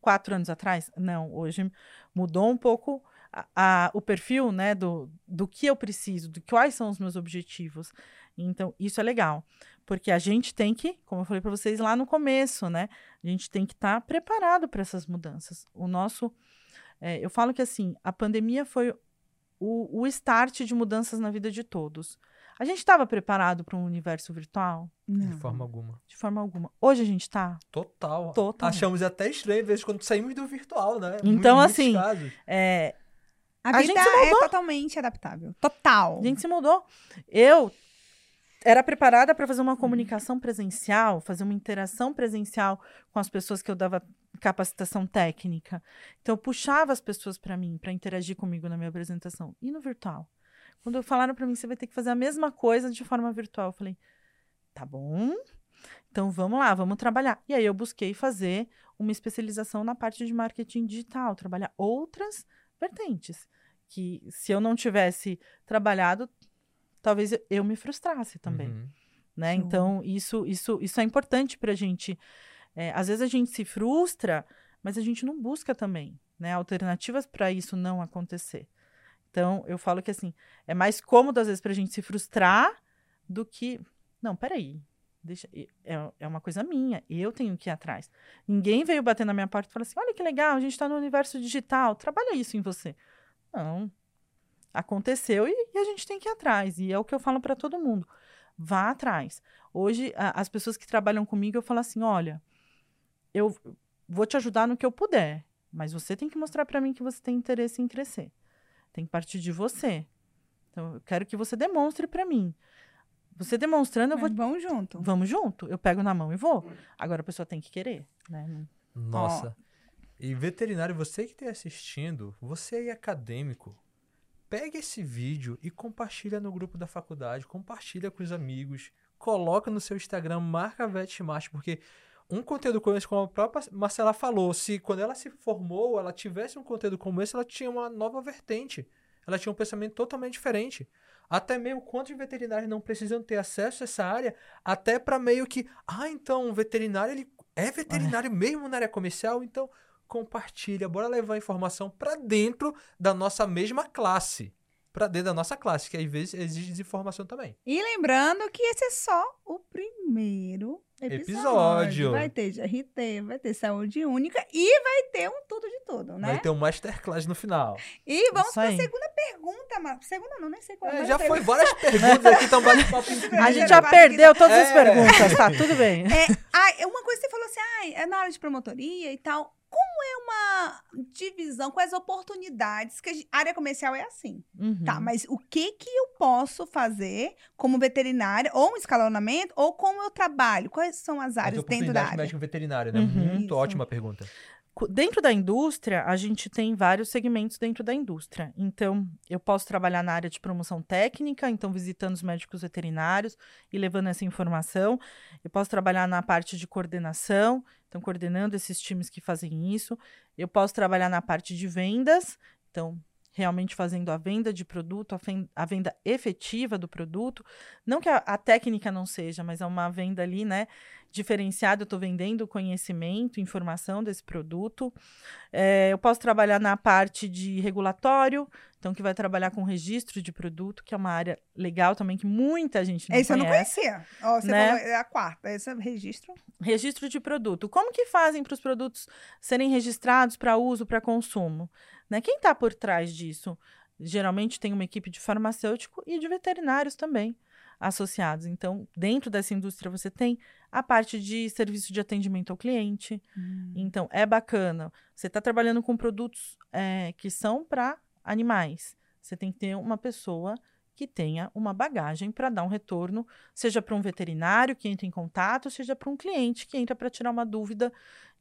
Speaker 3: quatro anos atrás? Não, hoje mudou um pouco a, a- o perfil, né, do, do que eu preciso, de quais são os meus objetivos. Então, isso é legal, porque a gente tem que, como eu falei para vocês lá no começo, né, a gente tem que estar preparado para essas mudanças. O nosso, é, eu falo que assim, a pandemia foi o, o start de mudanças na vida de todos. A gente estava preparado para um universo virtual?
Speaker 1: De
Speaker 2: Não.
Speaker 1: forma alguma.
Speaker 3: De forma alguma. Hoje a gente está.
Speaker 1: Total.
Speaker 3: Total.
Speaker 1: Achamos até estranho, às vezes, quando saímos do virtual, né?
Speaker 3: Então,
Speaker 1: muitos
Speaker 3: assim. É,
Speaker 2: A
Speaker 3: A
Speaker 2: vida
Speaker 3: gente se
Speaker 2: é totalmente adaptável. Total.
Speaker 3: A gente se mudou. Eu era preparada para fazer uma comunicação presencial, fazer uma interação presencial com as pessoas que eu dava capacitação técnica. Então, eu puxava as pessoas para mim, para interagir comigo na minha apresentação. E no virtual? Quando falaram para mim, você vai ter que fazer a mesma coisa de forma virtual, eu falei, tá bom. Então, vamos lá, vamos trabalhar. E aí, eu busquei fazer uma especialização na parte de marketing digital, trabalhar outras vertentes. Que se eu não tivesse trabalhado, talvez eu- me frustrasse também,
Speaker 1: Uhum.
Speaker 3: né?
Speaker 2: Show.
Speaker 3: Então, isso, isso, isso é importante pra gente. É, às vezes a gente se frustra, mas a gente não busca também, né? Alternativas para isso não acontecer. Então, eu falo que assim, é mais cômodo às vezes pra gente se frustrar do que, não, peraí, deixa, é, é uma coisa minha, eu tenho que ir atrás. Ninguém veio bater na minha porta e falar assim, olha que legal, a gente tá no universo digital, trabalha isso em você. Não, aconteceu e, e a gente tem que ir atrás. E é o que eu falo para todo mundo. Vá atrás. Hoje, a- as pessoas que trabalham comigo, eu falo assim: olha, eu vou te ajudar no que eu puder, mas você tem que mostrar para mim que você tem interesse em crescer. Tem que partir de você. Então, eu quero que você demonstre para mim. Você demonstrando, eu vou.
Speaker 2: Vamos junto.
Speaker 3: Vamos junto. Eu pego na mão e vou. Agora a pessoa tem que querer, né?
Speaker 1: Nossa. E veterinário, você que está assistindo, você aí acadêmico, pega esse vídeo e compartilha no grupo da faculdade, compartilha com os amigos, coloca no seu Instagram, marca a Vetmart, porque um conteúdo como esse, como a própria Marcela falou, se quando ela se formou, ela tivesse um conteúdo como esse, ela tinha uma nova vertente. Ela tinha um pensamento totalmente diferente. Até mesmo quantos veterinários não precisam ter acesso a essa área, até para meio que, ah, então o veterinário ele é veterinário mesmo na área comercial, então compartilha, bora levar a informação para dentro da nossa mesma classe. Para dentro da nossa classe, que às vezes exige desinformação também.
Speaker 2: E lembrando que esse é só o primeiro episódio.
Speaker 1: Episódio.
Speaker 2: Vai ter GRT, vai ter saúde única e vai ter um tudo de tudo, né?
Speaker 1: Vai ter um masterclass no final.
Speaker 2: E vamos para a
Speaker 3: aí.
Speaker 2: segunda pergunta. Mar- Segunda não, nem sei qual é.
Speaker 1: É,
Speaker 2: mas
Speaker 1: já
Speaker 2: a
Speaker 1: foi
Speaker 2: pergunta-
Speaker 1: várias perguntas aqui, então bate-papo
Speaker 3: A
Speaker 1: incrível.
Speaker 3: gente já perdeu todas as
Speaker 1: É.
Speaker 3: perguntas, tá? Tudo bem.
Speaker 2: É, ah, uma coisa que você falou assim, ah, é na área de promotoria e tal. Como é uma divisão, quais oportunidades? Que a a área comercial é assim.
Speaker 3: Uhum.
Speaker 2: Tá, mas o que que eu posso fazer como veterinária, ou um escalonamento, ou como eu trabalho? Quais são as
Speaker 1: As
Speaker 2: áreas dentro da área?
Speaker 1: médico veterinário, né?
Speaker 3: Uhum.
Speaker 1: Muito
Speaker 2: Isso.
Speaker 1: ótima pergunta.
Speaker 3: Dentro da indústria, a gente tem vários segmentos dentro da indústria. Então, eu posso trabalhar na área de promoção técnica, então visitando os médicos veterinários e levando essa informação. Eu posso trabalhar na parte de coordenação, então coordenando esses times que fazem isso. Eu posso trabalhar na parte de vendas, então realmente fazendo a venda de produto, a, venda efetiva do produto. Não que a, a, técnica não seja, mas é uma venda ali, né? Diferenciada, eu estou vendendo conhecimento, informação desse produto. É, eu posso trabalhar na parte de regulatório, então que vai trabalhar com registro de produto, que é uma área legal também, que muita gente não
Speaker 2: Esse
Speaker 3: conhece.
Speaker 2: eu não conhecia. Oh, você
Speaker 3: né?
Speaker 2: falou, é a quarta, esse é registro.
Speaker 3: Registro de produto. Como que fazem para os produtos serem registrados para uso, para consumo? Né? Quem está por trás disso? Geralmente tem uma equipe de farmacêutico e de veterinários também associados. Então, dentro dessa indústria, você tem a parte de serviço de atendimento ao cliente. Hum. Então, é bacana. Você está trabalhando com produtos é, que são para animais. Você tem que ter uma pessoa que tenha uma bagagem para dar um retorno, seja para um veterinário que entra em contato, seja para um cliente que entra para tirar uma dúvida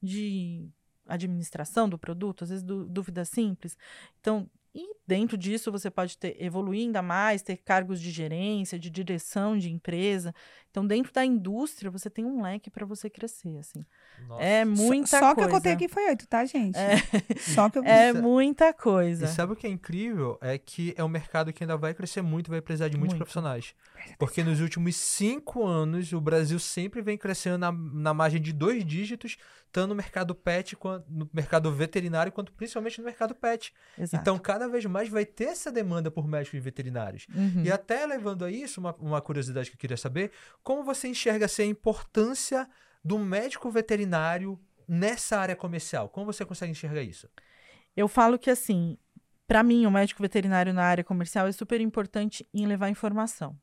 Speaker 3: de administração do produto, às vezes dúvida simples. Então, e dentro disso você pode ter evoluir ainda mais, ter cargos de gerência, de direção de empresa. Então, dentro da indústria, você tem um leque para você crescer, assim. Nossa. É muita
Speaker 2: só,
Speaker 3: só
Speaker 2: coisa.
Speaker 3: Só
Speaker 2: que eu contei aqui foi oito, tá, gente?
Speaker 3: É,
Speaker 2: só que eu...
Speaker 3: é muita coisa.
Speaker 1: E sabe o que é incrível? É que é um mercado que ainda vai crescer muito, vai precisar de muitos muito. profissionais. Porque nos últimos cinco anos, o Brasil sempre vem crescendo na, na margem de dois dígitos, tanto no mercado pet, quanto no mercado veterinário, quanto principalmente no mercado pet.
Speaker 3: Exato.
Speaker 1: Então, cada vez mais vai ter essa demanda por médicos veterinários.
Speaker 3: Uhum.
Speaker 1: E até levando a isso, uma, uma curiosidade que eu queria saber, como você enxerga assim, a importância do médico veterinário nessa área comercial? Como você consegue enxergar isso?
Speaker 3: Eu falo que assim, para mim, o médico veterinário na área comercial é super importante em levar informação.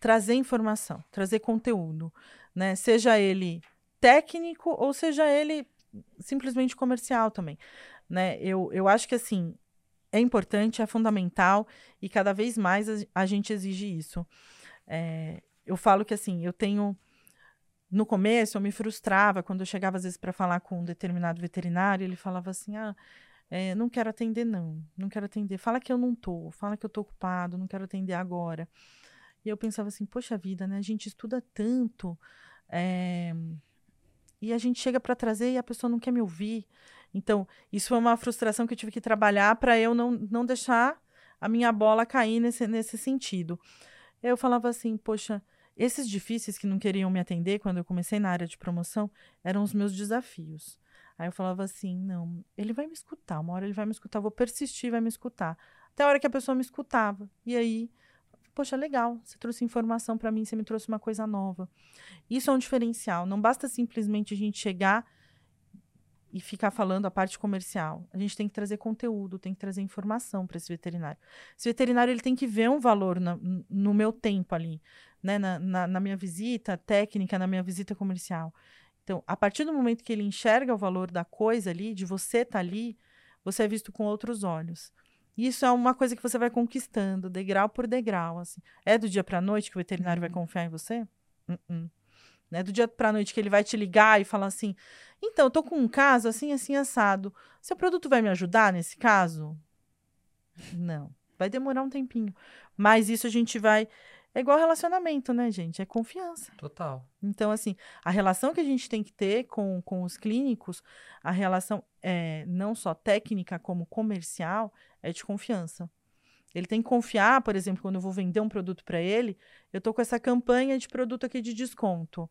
Speaker 3: Trazer informação, trazer conteúdo, né? Seja ele técnico ou seja ele simplesmente comercial também, né? Eu, eu acho que assim, é importante, é fundamental e cada vez mais a, a gente exige isso. É, eu falo que assim, eu tenho. No começo, eu me frustrava quando eu chegava às vezes para falar com um determinado veterinário, ele falava assim: ah, é, não quero atender, não, não quero atender. Fala que eu não tô, fala que eu tô ocupado, não quero atender agora. E eu pensava assim: poxa vida, né? A gente estuda tanto. É, e a gente chega para trazer e a pessoa não quer me ouvir. Então, isso foi uma frustração que eu tive que trabalhar para eu não, não deixar a minha bola cair nesse, nesse sentido. Eu falava assim, poxa, esses difíceis que não queriam me atender quando eu comecei na área de promoção eram os meus desafios. Aí eu falava assim, não, ele vai me escutar, uma hora ele vai me escutar, vou persistir, vai me escutar. Até a hora que a pessoa me escutava. E aí, poxa, legal, você trouxe informação para mim, você me trouxe uma coisa nova. Isso é um diferencial. Não basta simplesmente a gente chegar e ficar falando a parte comercial. A gente tem que trazer conteúdo, tem que trazer informação para esse veterinário. Esse veterinário ele tem que ver um valor na, no meu tempo ali, né? Na, na, na, minha visita técnica, na minha visita comercial. Então, a partir do momento que ele enxerga o valor da coisa ali, de você estar tá ali, você é visto com outros olhos. Isso é uma coisa que você vai conquistando, degrau por degrau. Assim. É do dia para a noite que o veterinário uhum. vai confiar em você? Uh -uh. Né? Do dia para a noite que ele vai te ligar e falar assim: então, eu tô com um caso assim, assim, assado. Seu produto vai me ajudar nesse caso? Não. Vai demorar um tempinho. Mas isso a gente vai. É igual relacionamento, né, gente? É confiança.
Speaker 1: Total.
Speaker 3: Então, assim, a relação que a gente tem que ter com, com os clínicos, a relação é, não só técnica como comercial, é de confiança. Ele tem que confiar, por exemplo, quando eu vou vender um produto para ele, eu estou com essa campanha de produto aqui de desconto.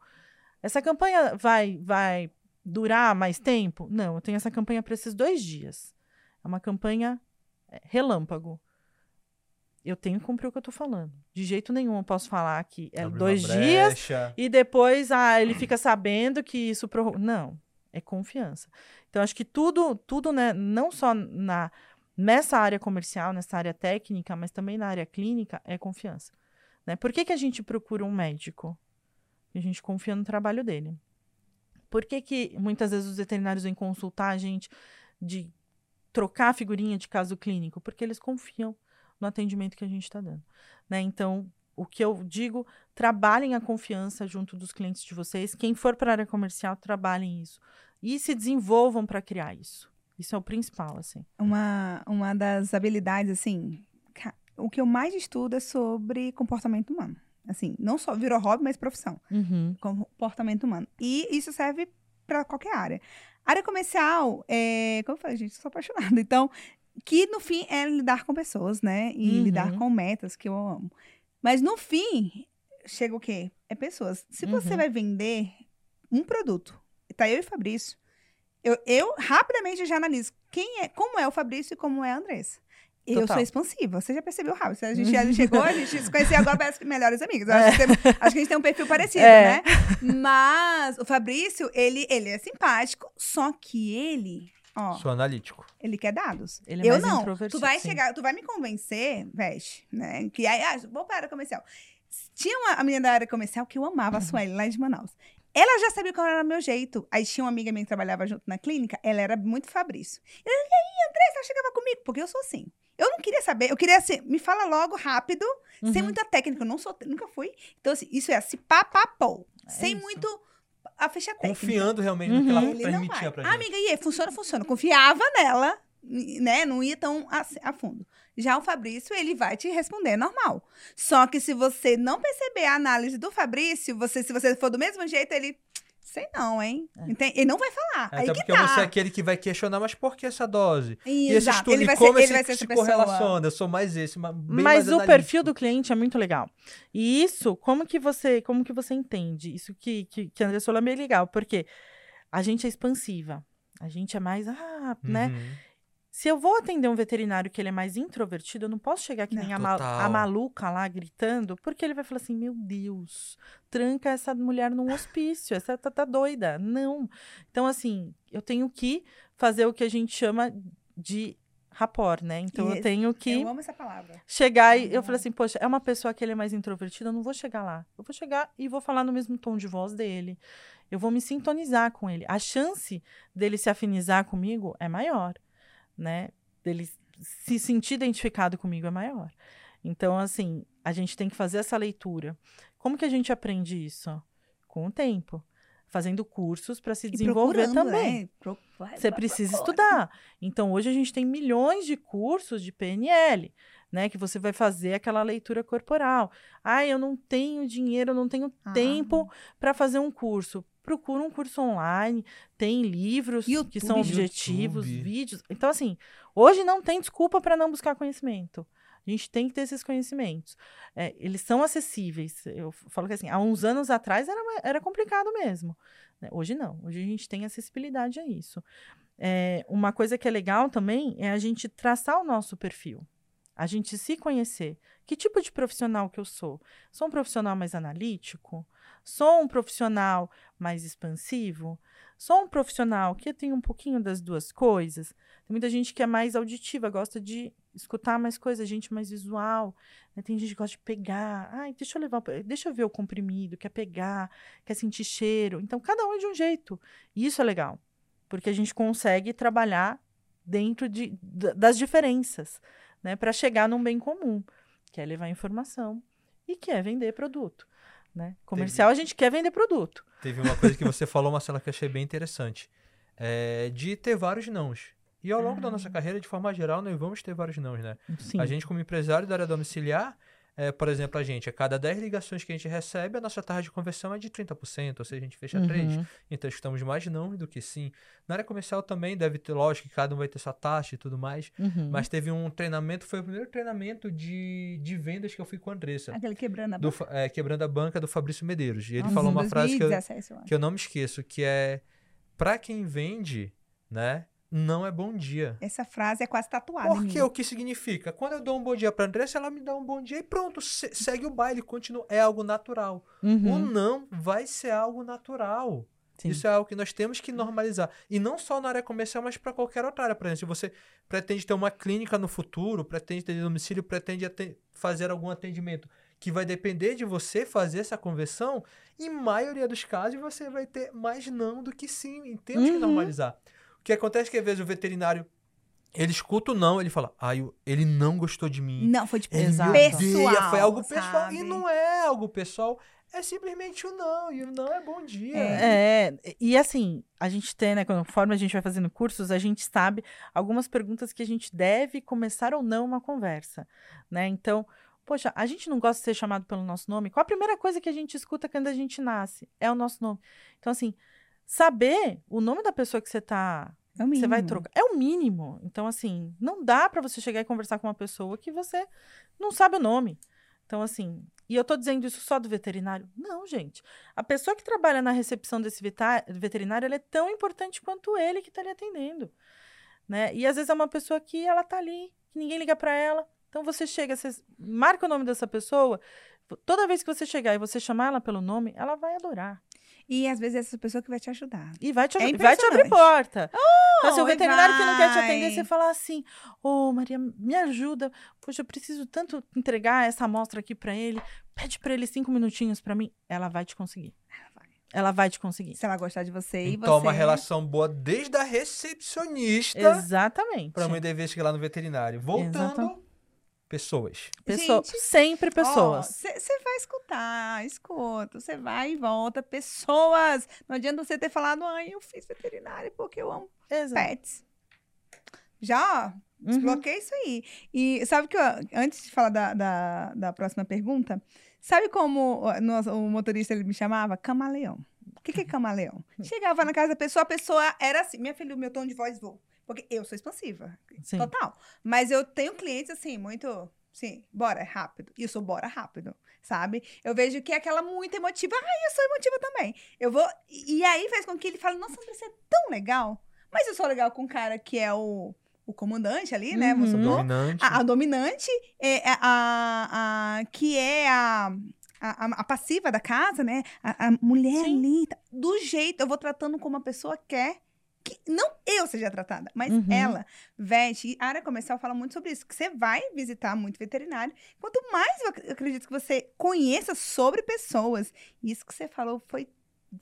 Speaker 3: Essa campanha vai, vai durar mais tempo? Não, eu tenho essa campanha para esses dois dias. É uma campanha é, relâmpago. Eu tenho que cumprir o que eu estou falando. De jeito nenhum eu posso falar que é Abre dois dias e depois ah, ele fica sabendo que isso prorroga. Não, é confiança. Então, acho que tudo, tudo né, não só na nessa área comercial, nessa área técnica, mas também na área clínica, é confiança. Né? Por que, que a gente procura um médico? A gente confia no trabalho dele. Por que, que muitas vezes os veterinários vêm consultar a gente de trocar a figurinha de caso clínico? Porque eles confiam no atendimento que a gente está dando. Né? Então, o que eu digo, trabalhem a confiança junto dos clientes de vocês. Quem for para a área comercial, trabalhem isso. E se desenvolvam para criar isso. Isso é o principal, assim.
Speaker 2: Uma, uma das habilidades, assim, o que eu mais estudo é sobre comportamento humano. Assim, não só virou hobby, mas profissão.
Speaker 3: Uhum.
Speaker 2: Comportamento humano. E isso serve para qualquer área. Área comercial, é, como eu falei, gente, eu sou apaixonada. Então, que no fim é lidar com pessoas, né? E
Speaker 3: Uhum.
Speaker 2: lidar com metas, que eu amo. Mas no fim, chega o quê? É pessoas. Se você
Speaker 3: Uhum.
Speaker 2: vai vender um produto, tá eu e o Fabrício, eu, eu rapidamente já analiso quem é, como é o Fabrício e como é a Andressa. Eu
Speaker 3: Total.
Speaker 2: sou expansiva, você já percebeu rápido. A gente já chegou, a gente se conhecia agora, parece que melhores amigos. Eu
Speaker 3: É.
Speaker 2: Acho, que tem- acho que a gente tem um perfil parecido,
Speaker 3: É.
Speaker 2: né? Mas o Fabrício, ele, ele é simpático, só que ele, ó,
Speaker 1: Sou analítico.
Speaker 2: ele quer dados.
Speaker 3: Ele é
Speaker 2: eu
Speaker 3: mais
Speaker 2: não.
Speaker 3: introvertido,
Speaker 2: Tu vai
Speaker 3: sim.
Speaker 2: chegar, tu vai me convencer, Veste, né? Que aí, ah, vou para a área comercial. Tinha uma a menina da área comercial que eu amava,
Speaker 3: Uhum.
Speaker 2: a Sueli, lá de Manaus. Ela já sabia qual era o meu jeito. Aí tinha uma amiga minha que trabalhava junto na clínica, ela era muito Fabrício. E ela, e aí, Andressa, ela chegava comigo, porque eu sou assim. Eu não queria saber, eu queria assim, me fala logo, rápido, sem
Speaker 3: Uhum.
Speaker 2: muita técnica. Eu não sou, nunca fui. Então, assim, isso é assim, papapou. sem
Speaker 3: isso.
Speaker 2: muito a ficha técnica.
Speaker 1: Confiando realmente no que ela
Speaker 3: Uhum.
Speaker 2: Ele não
Speaker 1: transmitia
Speaker 2: vai.
Speaker 1: pra
Speaker 2: Ah,
Speaker 1: gente.
Speaker 2: amiga, e aí, funciona, funciona. Confiava nela, né? Não ia tão a, a fundo. Já o Fabrício, ele vai te responder normal. Só que se você não perceber a análise do Fabrício, você, se você for do mesmo jeito, ele. Sei não, hein?
Speaker 3: É.
Speaker 2: Entende? Ele não vai falar. aí
Speaker 1: Até
Speaker 2: que
Speaker 1: porque
Speaker 2: tá.
Speaker 1: você é aquele que vai questionar, mas por que essa dose? E esse
Speaker 2: Exato.
Speaker 1: estudo,
Speaker 2: Ele vai
Speaker 1: e como
Speaker 2: ser, ele
Speaker 1: esse
Speaker 2: vai ser essa
Speaker 1: se correlaciona? Eu sou mais esse, ma- bem
Speaker 3: Mas
Speaker 1: mais
Speaker 3: o
Speaker 1: analítico.
Speaker 3: perfil do cliente é muito legal. E isso, como que você, como que você entende? Isso que, que, que a Andressa falou é meio legal, porque a gente é expansiva. A gente é mais, ah, né? Se eu vou atender um veterinário que ele é mais introvertido, eu não posso chegar que
Speaker 2: Não.
Speaker 3: nem a, ma- a maluca lá gritando, porque ele vai falar assim: meu Deus, tranca essa mulher num hospício, essa tá, tá doida. Não. Então, assim, eu tenho que fazer o que a gente chama de rapport, né? Então, eu
Speaker 2: Yes.
Speaker 3: tenho que
Speaker 2: Eu amo essa palavra.
Speaker 3: chegar e eu falei assim, poxa, é uma pessoa que ele é mais introvertido, eu não vou chegar lá. Eu vou chegar e vou falar no mesmo tom de voz dele. Eu vou me sintonizar com ele. A chance dele se afinizar comigo é maior, né? Dele se sentir identificado comigo é maior. Então, assim, a gente tem que fazer essa leitura. Como que a gente aprende isso? Com o tempo. Fazendo cursos para se desenvolver também.
Speaker 2: né? Pro- vai-
Speaker 3: Você
Speaker 2: vai-
Speaker 3: precisa
Speaker 2: procura.
Speaker 3: estudar. Então, hoje a gente tem milhões de cursos de PNL, né? Que você vai fazer aquela leitura corporal. Ah, eu não tenho dinheiro, eu não tenho
Speaker 2: Ah.
Speaker 3: tempo para fazer um curso. Procura um curso online, tem livros que
Speaker 2: YouTube.
Speaker 3: são objetivos,
Speaker 1: YouTube.
Speaker 3: vídeos. Então, assim, hoje não tem desculpa para não buscar conhecimento. A gente tem que ter esses conhecimentos. É, eles são acessíveis. Eu falo que assim, há uns anos atrás era, era complicado mesmo. né? Hoje não. Hoje a gente tem acessibilidade a isso. É, uma coisa que é legal também é a gente traçar o nosso perfil. A gente se conhecer. Que tipo de profissional que eu sou? Sou um profissional mais analítico? Sou um profissional mais expansivo? Sou um profissional que tem um pouquinho das duas coisas? Tem muita gente que é mais auditiva, gosta de escutar mais coisas, gente mais visual. né? Tem gente que gosta de pegar. Ai, deixa eu levar, deixa eu ver o comprimido, quer pegar, quer sentir cheiro. Então, cada um é de um jeito. E isso é legal, porque a gente consegue trabalhar dentro de, da- das diferenças, né, para chegar num bem comum, que é levar informação e que é vender produto. Né? Comercial, a gente quer vender produto.
Speaker 1: Teve uma coisa que você falou, Marcela, que eu achei bem interessante. É de ter vários nãos. E ao longo da nossa carreira, de forma geral, nós vamos ter vários nãos, né?
Speaker 3: Sim.
Speaker 1: A gente, como empresário da área domiciliar, é, por exemplo, a gente, a cada 10 ligações que a gente recebe, a nossa taxa de conversão é de 30%, ou seja, a gente fecha 3.
Speaker 3: Uhum.
Speaker 1: Então, estamos mais não do que sim. Na área comercial também deve ter, lógico, que cada um vai ter sua taxa e tudo mais.
Speaker 3: Uhum.
Speaker 1: Mas teve um treinamento, foi o primeiro treinamento de, de vendas que eu fui com a Andressa.
Speaker 2: Aquele quebrando a
Speaker 1: do
Speaker 2: boca.
Speaker 1: Fa- é, quebrando a banca do Fabrício Medeiros. E ele falou uma frase que eu,
Speaker 2: 2017, eu
Speaker 1: que eu não me esqueço, que é para quem vende, né, não é bom dia.
Speaker 2: Essa frase é quase tatuada.
Speaker 1: Porque o que significa? Quando eu dou um bom dia pra Andressa, ela me dá um bom dia e pronto, se- segue o baile, continua. É algo natural. O
Speaker 3: Uhum.
Speaker 1: não vai ser algo natural.
Speaker 3: Sim.
Speaker 1: Isso é algo que nós temos que normalizar. E não só na área comercial, mas para qualquer outra área. Por exemplo, se você pretende ter uma clínica no futuro, pretende ter domicílio, pretende fazer algum atendimento que vai depender de você fazer essa conversão, em maioria dos casos você vai ter mais não do que sim. E temos que
Speaker 3: Uhum.
Speaker 1: normalizar. O que acontece é que às vezes o veterinário ele escuta o não, ele fala, ah, eu- ele não gostou de mim.
Speaker 2: Não, foi tipo pessoal.
Speaker 1: odeia, foi algo pessoal.
Speaker 2: sabe?
Speaker 1: E não é algo pessoal, é simplesmente o não. E o não é bom dia.
Speaker 3: É, e assim, a gente tem, né, conforme a gente vai fazendo cursos, a gente sabe algumas perguntas que a gente deve começar ou não uma conversa, né? Então, poxa, a gente não gosta de ser chamado pelo nosso nome. Qual a primeira coisa que a gente escuta quando a gente nasce? É o nosso nome. Então, assim, saber o nome da pessoa que você está
Speaker 2: É o
Speaker 3: Você vai
Speaker 2: mínimo.
Speaker 3: trocar. É o mínimo. Então, assim, não dá pra você chegar e conversar com uma pessoa que você não sabe o nome. Então, assim, e eu tô dizendo isso só do veterinário? Não, gente. A pessoa que trabalha na recepção desse veterinário, ela é tão importante quanto ele que tá lhe atendendo. Né? E às vezes é uma pessoa que ela tá ali, que ninguém liga pra ela. Então você chega, você marca o nome dessa pessoa. Toda vez que você chegar e você chamar ela pelo nome, ela vai adorar.
Speaker 2: E às vezes é essa pessoa que vai te ajudar.
Speaker 3: E vai te,
Speaker 2: É
Speaker 3: abrir- vai te abrir porta. então, se o
Speaker 2: e
Speaker 3: veterinário que não quer te
Speaker 2: vai.
Speaker 3: atender, você falar assim: Ô, Maria, me ajuda. Poxa, eu preciso tanto entregar essa amostra aqui pra ele. Pede pra ele cinco minutinhos pra mim. Ela vai te conseguir.
Speaker 2: Ela vai.
Speaker 3: Ela vai te conseguir.
Speaker 2: Se ela gostar de você e
Speaker 1: Então,
Speaker 2: você...
Speaker 1: uma relação boa desde a recepcionista
Speaker 3: Exatamente.
Speaker 1: para mãe dever chegar lá no veterinário. Voltando,
Speaker 3: Exatamente.
Speaker 1: Pessoas.
Speaker 3: Pessoa-
Speaker 2: Gente,
Speaker 3: sempre pessoas.
Speaker 2: Você vai escutar, escuta, você vai e volta. Pessoas. Não adianta você ter falado, ai, eu fiz veterinário porque eu amo
Speaker 3: Exato.
Speaker 2: pets. Já,
Speaker 3: Uhum.
Speaker 2: desbloqueei isso aí. E sabe que, eu- antes de falar da, da, da próxima pergunta, sabe como o, o motorista ele me chamava? Camaleão. O que, que é camaleão? Chegava na casa da pessoa, a pessoa era assim, minha filha, o meu tom de voz vou. Porque eu sou expansiva.
Speaker 3: Sim.
Speaker 2: Total. Mas eu tenho clientes assim, muito. Sim, bora, é rápido. E eu sou bora rápido, sabe? Eu vejo que é aquela muito emotiva. Ai, eu sou emotiva também. Eu vou. E aí faz com que ele fale, nossa, André, você é tão legal. Mas eu sou legal com o cara que é o, o comandante ali, né?
Speaker 3: Uhum.
Speaker 2: supor.
Speaker 1: Dominante.
Speaker 2: A, a dominante, é a, a, a- que é a, a, passiva da casa, né? A, a mulher
Speaker 3: Sim.
Speaker 2: ali, tá- do jeito, eu vou tratando como a pessoa quer. Que não eu seja tratada, mas
Speaker 3: Uhum.
Speaker 2: ela. Vet, e a área comercial fala muito sobre isso, que você vai visitar muito veterinário. Quanto mais eu ac- acredito que você conheça sobre pessoas, isso que você falou foi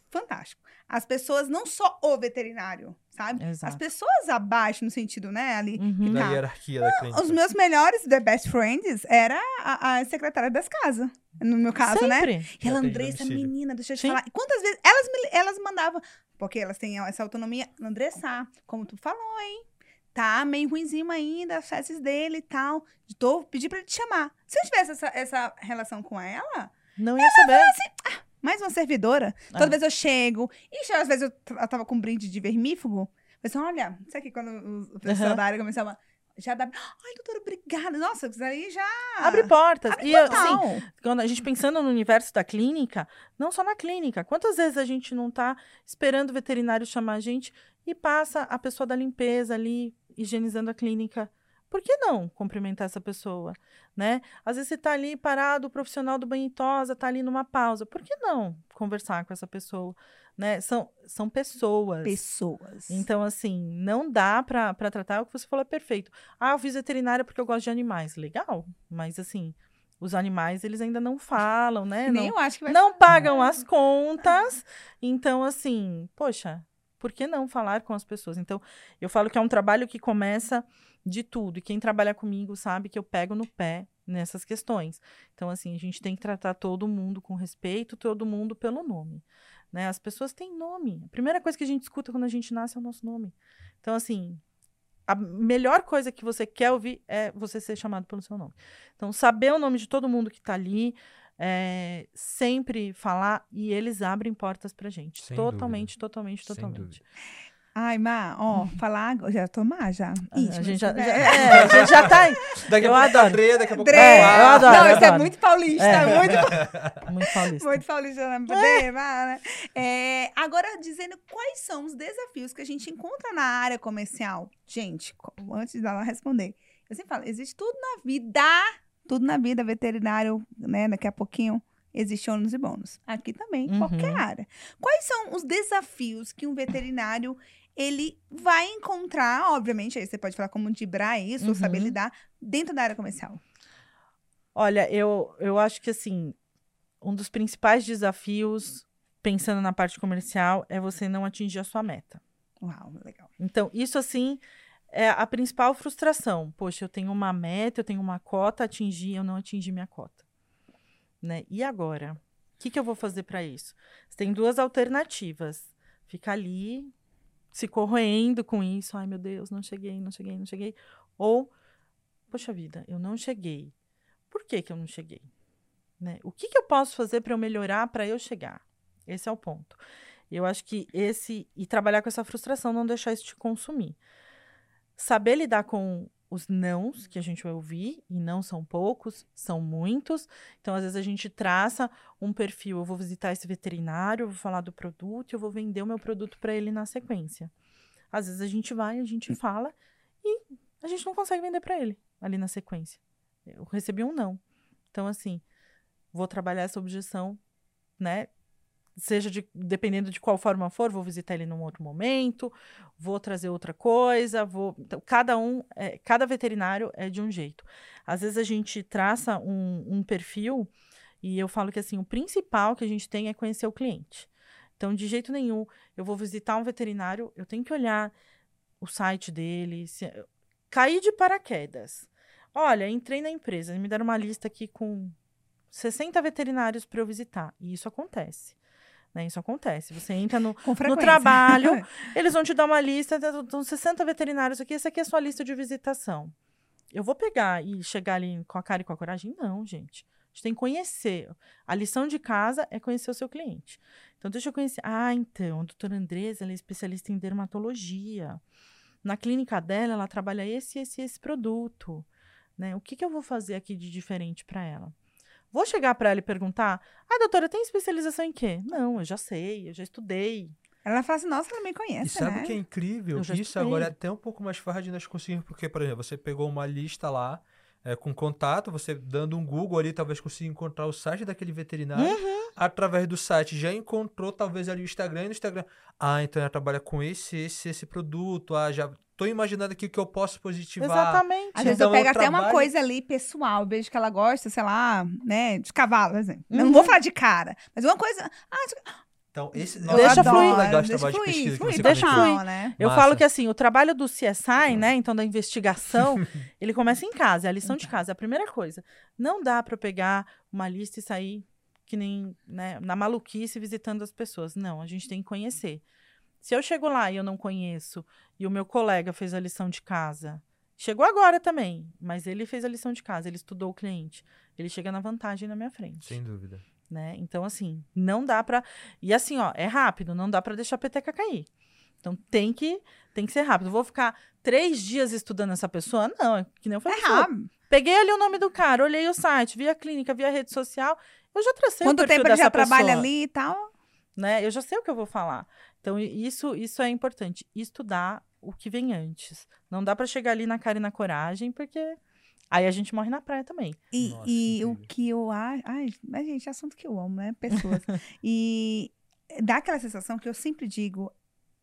Speaker 2: fantástico. As pessoas, não só o veterinário, sabe? As
Speaker 3: Exato.
Speaker 2: pessoas abaixo, no sentido, né, ali,
Speaker 3: Uhum.
Speaker 1: Da
Speaker 2: tá.
Speaker 1: hierarquia da clínica.
Speaker 2: os meus melhores, the best friends, era a, a secretária das casas. No meu caso, né?
Speaker 3: Sempre.
Speaker 2: E ela, Andressa, menina, deixa eu te
Speaker 3: Sim.
Speaker 2: falar. E quantas vezes elas, me, elas mandavam, porque elas têm essa autonomia, Andressa, como tu falou, hein? Tá meio ruimzinho ainda, as festas dele e tal. Tô pedi pra ele te chamar. Se eu tivesse essa, essa relação com ela,
Speaker 3: Não ia saber.
Speaker 2: mais uma servidora, toda
Speaker 3: Ah.
Speaker 2: vez eu chego. E às vezes eu, tava com um brinde de vermífugo. Assim, olha, isso aqui quando o, pessoal
Speaker 3: Aham.
Speaker 2: da área começava. Já dá. Ai, doutora, obrigada. Nossa, isso aí já.
Speaker 3: Abre portas.
Speaker 2: Abre
Speaker 3: e assim, quando a gente pensando no universo da clínica, não só na clínica, quantas vezes a gente não tá esperando o veterinário chamar a gente e passa a pessoa da limpeza ali higienizando a clínica? Por que não cumprimentar essa pessoa, né? Às vezes você tá ali parado, o profissional do banho tosa tá ali numa pausa. Por que não conversar com essa pessoa, né? São, são pessoas.
Speaker 2: Pessoas.
Speaker 3: Então, assim, não dá pra tratar o que você falou é perfeito. Ah, eu fiz veterinária porque eu gosto de animais. Legal, mas assim, os animais, eles ainda não falam, né?
Speaker 2: Nem
Speaker 3: Não,
Speaker 2: eu acho que vai
Speaker 3: não pagam as contas. Então, assim, poxa, por que não falar com as pessoas? Então, eu falo que é um trabalho que começa de tudo. E quem trabalha comigo sabe que eu pego no pé nessas questões. Então, assim, a gente tem que tratar todo mundo com respeito, todo mundo pelo nome. Né? As pessoas têm nome. A primeira coisa que a gente escuta quando a gente nasce é o nosso nome. Então, assim, a melhor coisa que você quer ouvir é você ser chamado pelo seu nome. Então, saber o nome de todo mundo que está ali, é, sempre falar e eles abrem portas pra gente.
Speaker 1: Sem
Speaker 3: totalmente, totalmente, totalmente.
Speaker 2: Ai, Má, ó, falar agora. Já tomar, já.
Speaker 3: A,
Speaker 2: Ih,
Speaker 3: a gente já, já- é, a gente já tá.
Speaker 1: Daqui a
Speaker 3: Eu
Speaker 1: pouco
Speaker 3: adoro.
Speaker 1: Dre, daqui a pouco
Speaker 2: Dre.
Speaker 3: É, eu
Speaker 1: Má.
Speaker 3: adoro.
Speaker 2: Não, isso é
Speaker 3: adoro.
Speaker 2: muito paulista,
Speaker 3: É.
Speaker 2: muito,
Speaker 3: Muito paulista.
Speaker 2: muito paulista. Né? Má, né? É, agora, dizendo quais são os desafios que a gente encontra na área comercial. Gente, antes dela responder, eu sempre falo, existe tudo na vida, tudo na vida, veterinário, né? Daqui a pouquinho existe ônus e bônus. Aqui também,
Speaker 3: Uhum.
Speaker 2: qualquer área. Quais são os desafios que um veterinário ele vai encontrar, obviamente, aí você pode falar como dibrar isso, ou
Speaker 3: Uhum.
Speaker 2: saber lidar, dentro da área comercial.
Speaker 3: Olha, eu, eu acho que assim, um dos principais desafios, pensando na parte comercial, é você não atingir a sua meta.
Speaker 2: Uau, legal.
Speaker 3: Então, isso assim é a principal frustração. Poxa, eu tenho uma meta, eu tenho uma cota a atingir, eu não atingi minha cota. Né? E agora? O que, que eu vou fazer para isso? Você tem duas alternativas. Ficar ali se corroendo com isso. Ai, meu Deus, não cheguei, não cheguei, não cheguei. Ou, poxa vida, eu não cheguei. Por que, que eu não cheguei? Né? O que, que eu posso fazer para eu melhorar para eu chegar? Esse é o ponto. Eu acho que esse. E trabalhar com essa frustração, não deixar isso te consumir. Saber lidar com os nãos que a gente vai ouvir, e não são poucos, são muitos. Então, às vezes, a gente traça um perfil. Eu vou visitar esse veterinário, eu vou falar do produto, eu vou vender o meu produto para ele na sequência. Às vezes, a gente vai, a gente fala e a gente não consegue vender para ele ali na sequência. Eu recebi um não. Então, assim, vou trabalhar essa objeção, né? Seja de, dependendo de qual forma for, vou visitar ele num outro momento, vou trazer outra coisa, vou. Então, cada um, é, cada veterinário é de um jeito. Às vezes a gente traça um, um perfil e eu falo que assim, o principal que a gente tem é conhecer o cliente. Então, de jeito nenhum, eu vou visitar um veterinário, eu tenho que olhar o site dele, se, cair de paraquedas. Olha, entrei na empresa, me deram uma lista aqui com 60 veterinários para eu visitar. E isso acontece. Né? Isso acontece. Você entra no, no trabalho, eles vão te dar uma lista, estão 60 veterinários aqui, essa aqui é a sua lista de visitação. Eu vou pegar e chegar ali com a cara e com a coragem? Não, gente. A gente tem que conhecer. A lição de casa é conhecer o seu cliente. Então, deixa eu conhecer. Ah, então, a doutora Andresa, ela é especialista em dermatologia. Na clínica dela, ela trabalha esse, esse, esse produto. Né? O que, que eu vou fazer aqui de diferente para ela? Vou chegar para ela e perguntar: ai, doutora, tem especialização em quê? Não, eu já sei, eu já estudei.
Speaker 2: Ela fala assim, nossa, ela me conhece,
Speaker 1: E sabe
Speaker 2: né?
Speaker 1: o que é incrível? Isso estudei. agora é até um pouco mais fácil de nós conseguirmos, porque, por exemplo, você pegou uma lista lá, é, com contato, você dando um Google ali, talvez consiga encontrar o site daquele veterinário. Uhum. Através do site já encontrou, talvez, ali o Instagram e no Instagram. Ah, então ela trabalha com esse, esse, esse produto. Ah, já tô imaginando aqui o que eu posso positivar.
Speaker 3: Exatamente.
Speaker 2: Às vezes então, eu pego eu até trabalho... uma coisa ali pessoal, vejo que ela gosta, sei lá, né, de cavalo, por exemplo. Uhum. Não vou falar de cara, mas uma coisa. Ah,
Speaker 1: então, esse
Speaker 3: deixa fluir.
Speaker 1: legal esse trabalho fluir, de pesquisa
Speaker 3: fluir, deixa fluir. Né? Eu Massa. falo que assim, o trabalho do CSI, né, então da investigação, ele começa em casa, é a lição de casa, é a primeira coisa. Não dá para pegar uma lista e sair que nem, né, na maluquice visitando as pessoas. Não, a gente tem que conhecer. Se eu chego lá e eu não conheço, e o meu colega fez a lição de casa, chegou agora também, mas ele fez a lição de casa, ele estudou o cliente, ele chega na vantagem na minha frente.
Speaker 1: Sem dúvida.
Speaker 3: Né? Então, assim, não dá pra. E assim, ó, é rápido, não dá pra deixar a peteca cair. Então tem que, tem que ser rápido. Vou ficar três dias estudando essa pessoa? Não, é que nem eu falei. É rápido. Peguei ali o nome do cara, olhei o site, vi a clínica, vi a rede social, eu já tracei
Speaker 2: Quanto
Speaker 3: o perfil
Speaker 2: tempo ele já
Speaker 3: pessoa,
Speaker 2: trabalha ali e tal?
Speaker 3: Né? Eu já sei o que eu vou falar. Então, isso, isso é importante. Estudar o que vem antes. Não dá para chegar ali na cara e na coragem, porque aí a gente morre na praia também.
Speaker 2: E, Nossa, e o que eu acho. Ai, mas, gente, é assunto que eu amo, né? Pessoas. e dá aquela sensação que eu sempre digo: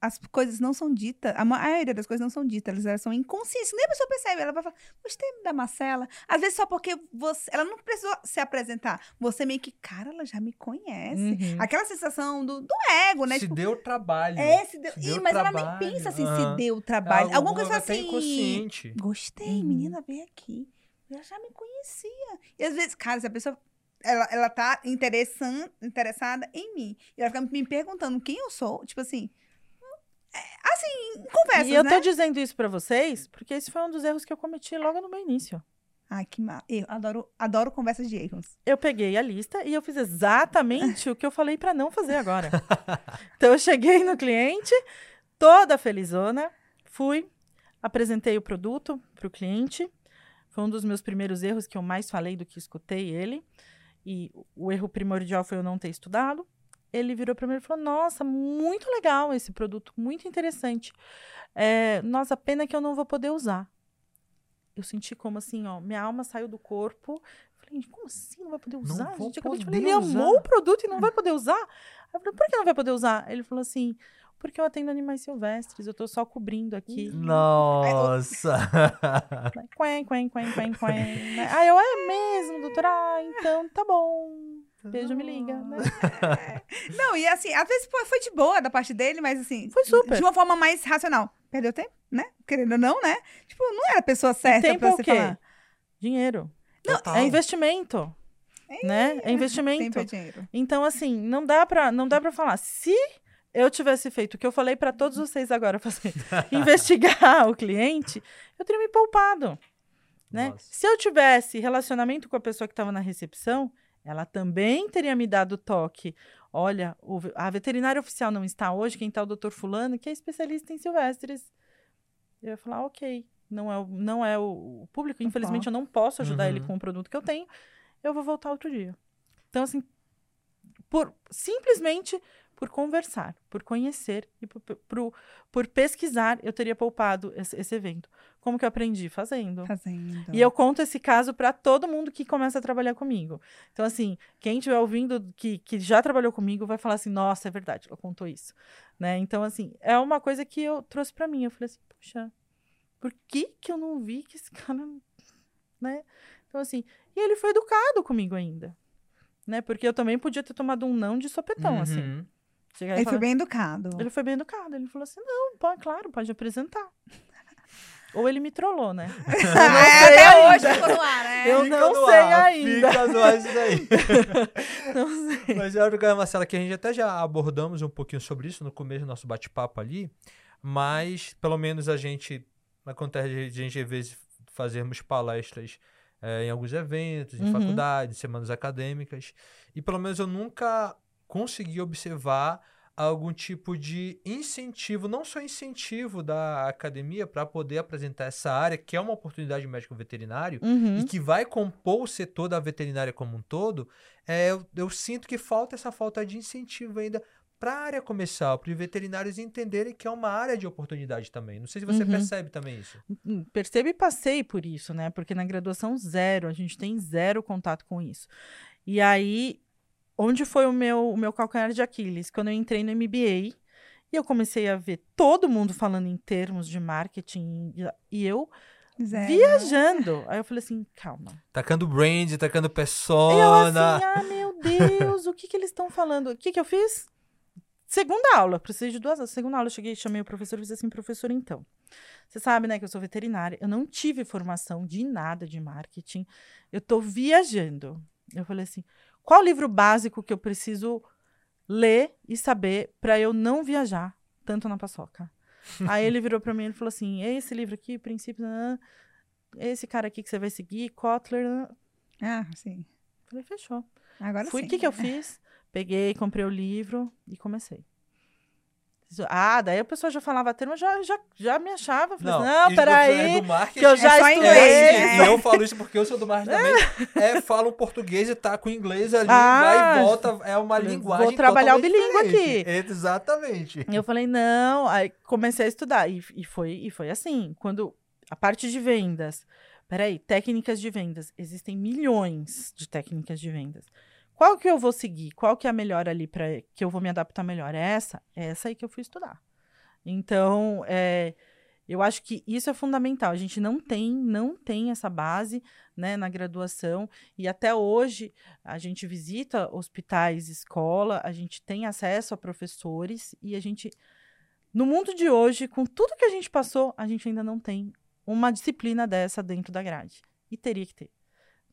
Speaker 2: as coisas não são ditas, a maioria das coisas não são ditas, elas são inconscientes, nem a pessoa percebe, ela vai falar, gostei da Marcela, às vezes só porque você, ela não precisou se apresentar, você meio que, cara, ela já me conhece, uhum. aquela sensação do, do ego, né?
Speaker 1: Se tipo, deu trabalho.
Speaker 2: É, se deu, se deu mas trabalho. ela nem pensa assim, uhum. se deu trabalho, é, alguma coisa assim,
Speaker 1: inconsciente.
Speaker 2: gostei, uhum. menina, veio aqui, ela já me conhecia, e às vezes, cara, se a pessoa ela, ela tá interessada em mim. E ela fica me perguntando quem eu sou. Tipo assim, assim, conversa.
Speaker 3: E eu
Speaker 2: tô
Speaker 3: né? dizendo isso para vocês porque esse foi um dos erros que eu cometi logo no meu início.
Speaker 2: Ai, que mal. Eu adoro, adoro conversas de erros.
Speaker 3: Eu peguei a lista e eu fiz exatamente o que eu falei para não fazer agora. então eu cheguei no cliente, toda felizona, fui, apresentei o produto para o cliente. Foi um dos meus primeiros erros que eu mais falei do que escutei ele. E o erro primordial foi eu não ter estudado ele virou para mim e falou: Nossa, muito legal esse produto, muito interessante. É, nossa, pena que eu não vou poder usar. Eu senti como assim, ó, minha alma saiu do corpo. Falei, como assim não vai poder usar?
Speaker 1: Não gente,
Speaker 3: poder
Speaker 1: falei,
Speaker 3: ele amou o produto e não vai poder usar? Eu falei, por que não vai poder usar? Ele falou assim, porque eu atendo animais silvestres, eu tô só cobrindo aqui.
Speaker 1: Nossa!
Speaker 3: quen, quen, quen, quen, quen. Aí eu, é mesmo, doutora? Ah, então tá bom. Beijo, me liga, né?
Speaker 2: Não, e assim, às vezes foi de boa da parte dele, mas assim.
Speaker 3: Foi super.
Speaker 2: De uma forma mais racional. Perdeu tempo, né? Querendo ou não, né? Tipo, não era a pessoa certa
Speaker 3: tempo
Speaker 2: pra
Speaker 3: é
Speaker 2: você
Speaker 3: o quê?
Speaker 2: falar.
Speaker 3: Dinheiro. Não, é investimento. É, né? É investimento.
Speaker 2: Tempo é dinheiro.
Speaker 3: Então, assim, não dá pra, não dá pra falar. Se eu tivesse feito o que eu falei para todos vocês agora fazer, investigar o cliente, eu teria me poupado. Né? Se eu tivesse relacionamento com a pessoa que estava na recepção, ela também teria me dado toque. Olha, o, a veterinária oficial não está hoje, quem está é o doutor fulano, que é especialista em silvestres. Eu ia falar, ok, não é, o, não é o público, infelizmente eu não posso ajudar uhum. ele com o produto que eu tenho, eu vou voltar outro dia. Então, assim, por simplesmente por conversar, por conhecer e por, por, por pesquisar, eu teria poupado esse, esse, evento. Como que eu aprendi? Fazendo.
Speaker 2: Fazendo.
Speaker 3: E eu conto esse caso para todo mundo que começa a trabalhar comigo. Então, assim, quem estiver ouvindo que, que já trabalhou comigo vai falar assim: nossa, é verdade, ela contou isso. Né? Então, assim, é uma coisa que eu trouxe para mim. Eu falei assim: puxa, por que, que eu não vi que esse cara. Né? Então, assim, e ele foi educado comigo ainda. Né? Porque eu também podia ter tomado um não de sopetão, assim. uhum. assim.
Speaker 2: Chegar ele foi bem educado.
Speaker 3: Ele foi bem educado. Ele falou assim: não, pode, claro, pode apresentar. Ou ele me trollou, né?
Speaker 2: é, até hoje ficou no ar, né?
Speaker 3: Eu fica não sei ar, ainda.
Speaker 1: Fica no ar isso daí. não sei. Mas eu acho, Marcela, que a gente até já abordamos um pouquinho sobre isso no começo do nosso bate-papo ali. Mas, pelo menos, a gente, acontece de a gente, às vezes, fazermos palestras é, em alguns eventos, em uhum. faculdades, semanas acadêmicas. E, pelo menos, eu nunca conseguir observar algum tipo de incentivo, não só incentivo da academia para poder apresentar essa área, que é uma oportunidade médico veterinário uhum. e que vai compor o setor da veterinária como um todo, é, eu, eu sinto que falta essa falta de incentivo ainda para a área comercial, para os veterinários entenderem que é uma área de oportunidade também. Não sei se você uhum. percebe também isso.
Speaker 3: Hum, percebo e passei por isso, né? Porque na graduação zero, a gente tem zero contato com isso. E aí onde foi o meu, o meu calcanhar de Aquiles? Quando eu entrei no MBA e eu comecei a ver todo mundo falando em termos de marketing e eu Zero. viajando. Aí eu falei assim, calma.
Speaker 1: Tacando brand, tacando persona.
Speaker 3: Eu assim, ah, meu Deus, o que que eles estão falando? O que que eu fiz? Segunda aula, precisei de duas aulas. Segunda aula, eu cheguei, chamei o professor e disse assim, professor, então, você sabe, né, que eu sou veterinária, eu não tive formação de nada de marketing, eu tô viajando. Eu falei assim, qual livro básico que eu preciso ler e saber para eu não viajar tanto na paçoca? Aí ele virou para mim e falou assim: é esse livro aqui, princípios, esse cara aqui que você vai seguir, Kotler.
Speaker 2: Ah, sim.
Speaker 3: Falei, fechou.
Speaker 2: Agora
Speaker 3: Fui,
Speaker 2: sim.
Speaker 3: o que, que eu fiz? Peguei, comprei o livro e comecei. Ah, daí a pessoa já falava termo, já, já, já me achava. Falei, não, assim, não peraí, é que eu já é estudei.
Speaker 1: É, e eu falo isso porque eu sou do marketing também. É, falo português e tá com inglês ali, ah, vai e volta, é uma linguagem
Speaker 3: Vou trabalhar o bilíngue aqui.
Speaker 1: Exatamente.
Speaker 3: E eu falei, não, aí comecei a estudar. E, e, foi, e foi assim, quando a parte de vendas, peraí, técnicas de vendas, existem milhões de técnicas de vendas. Qual que eu vou seguir? Qual que é a melhor ali para que eu vou me adaptar melhor? É essa? É essa aí que eu fui estudar. Então, é, eu acho que isso é fundamental. A gente não tem, não tem essa base, né, na graduação e até hoje a gente visita hospitais, escola, a gente tem acesso a professores e a gente no mundo de hoje, com tudo que a gente passou, a gente ainda não tem uma disciplina dessa dentro da grade. E teria que ter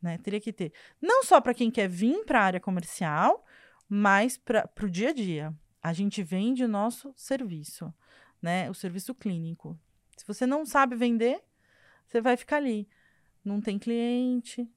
Speaker 3: né? Teria que ter. Não só para quem quer vir para a área comercial, mas para o dia a dia. A gente vende o nosso serviço, né? O serviço clínico. Se você não sabe vender, você vai ficar ali. Não tem cliente,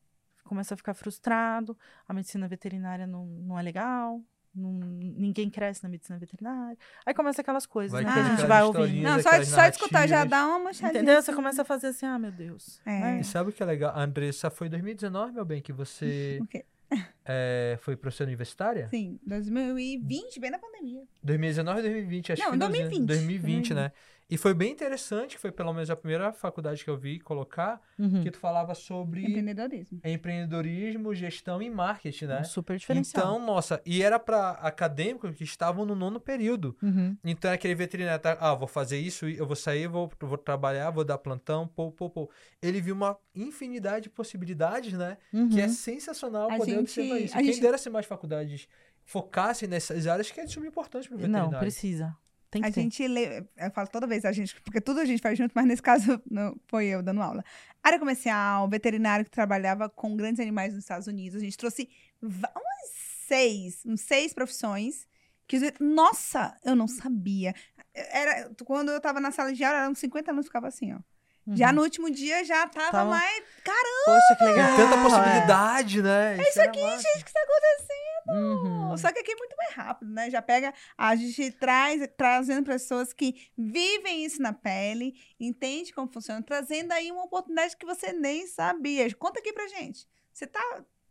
Speaker 3: começa a ficar frustrado, a medicina veterinária não, não é legal, não, ninguém cresce na medicina veterinária. Aí começa aquelas coisas, vai né? Que a gente vai ouvindo.
Speaker 2: Não, só, só escutar já dá uma manchadinha.
Speaker 3: Entendeu? Você começa a fazer assim, ah, meu Deus.
Speaker 1: É.
Speaker 3: Né?
Speaker 1: E sabe o que é legal? Andressa, foi em 2019, meu bem, que você é, foi professora universitária?
Speaker 2: Sim, 2020, bem na pandemia.
Speaker 1: 2019 e 2020, acho
Speaker 2: Não,
Speaker 1: que
Speaker 2: 2020.
Speaker 1: 2020, 2020, né? E foi bem interessante, foi pelo menos a primeira faculdade que eu vi colocar, uhum. que tu falava sobre
Speaker 2: empreendedorismo.
Speaker 1: Empreendedorismo, gestão e marketing, né? Um
Speaker 3: super diferencial.
Speaker 1: Então, nossa, e era para acadêmicos que estavam no nono período. Uhum. Então, aquele veterinário, tá, ah, vou fazer isso, eu vou sair, vou, vou trabalhar, vou dar plantão, pô, pô, pô. Ele viu uma infinidade de possibilidades, né? Uhum. Que é sensacional
Speaker 2: a
Speaker 1: poder
Speaker 2: gente,
Speaker 1: observar isso. Quem gente... dera se mais faculdades focassem nessas áreas que é super importante para o veterinário.
Speaker 3: Não, precisa. Tem que
Speaker 2: a ter. gente lê, eu falo toda vez a gente, porque tudo a gente faz junto, mas nesse caso não, foi eu dando aula. Área comercial, veterinário que trabalhava com grandes animais nos Estados Unidos. A gente trouxe umas seis, uns seis profissões que, nossa, eu não sabia. Era, quando eu tava na sala de aula, eram 50 alunos ficava assim, ó. Já
Speaker 3: Uhum.
Speaker 2: no último dia já tava
Speaker 3: Tava-
Speaker 2: mais. Caramba,
Speaker 3: Poxa, que
Speaker 1: Tem
Speaker 3: legal.
Speaker 1: tanta
Speaker 3: é.
Speaker 1: possibilidade, né?
Speaker 2: é isso
Speaker 1: era
Speaker 2: aqui,
Speaker 1: massa.
Speaker 2: gente, que está acontecendo?
Speaker 3: Uhum.
Speaker 2: Só que aqui é muito mais rápido, né? Já pega, a gente traz, trazendo pessoas que vivem isso na pele, entende como funciona, trazendo aí uma oportunidade que você nem sabia. Conta aqui pra gente. Você tá,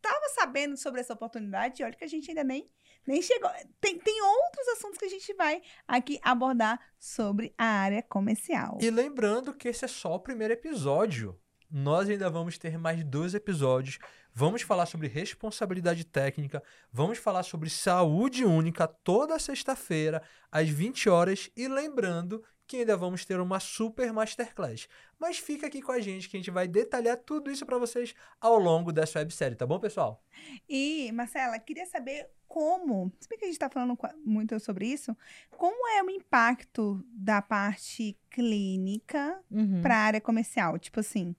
Speaker 2: tava sabendo sobre essa oportunidade? Olha que a gente ainda nem, nem chegou. Tem, tem outros assuntos que a gente vai aqui abordar sobre a área comercial.
Speaker 1: E lembrando que esse é só o primeiro episódio. Nós ainda vamos ter mais dois episódios. Vamos falar sobre responsabilidade técnica. Vamos falar sobre saúde única toda sexta-feira, às 20 horas. E lembrando que ainda vamos ter uma super masterclass. Mas fica aqui com a gente que a gente vai detalhar tudo isso para vocês ao longo dessa websérie, tá bom, pessoal?
Speaker 2: E, Marcela, queria saber como, se bem que a gente está falando muito sobre isso, como é o impacto da parte clínica
Speaker 3: Uhum.
Speaker 2: para a área comercial? Tipo assim,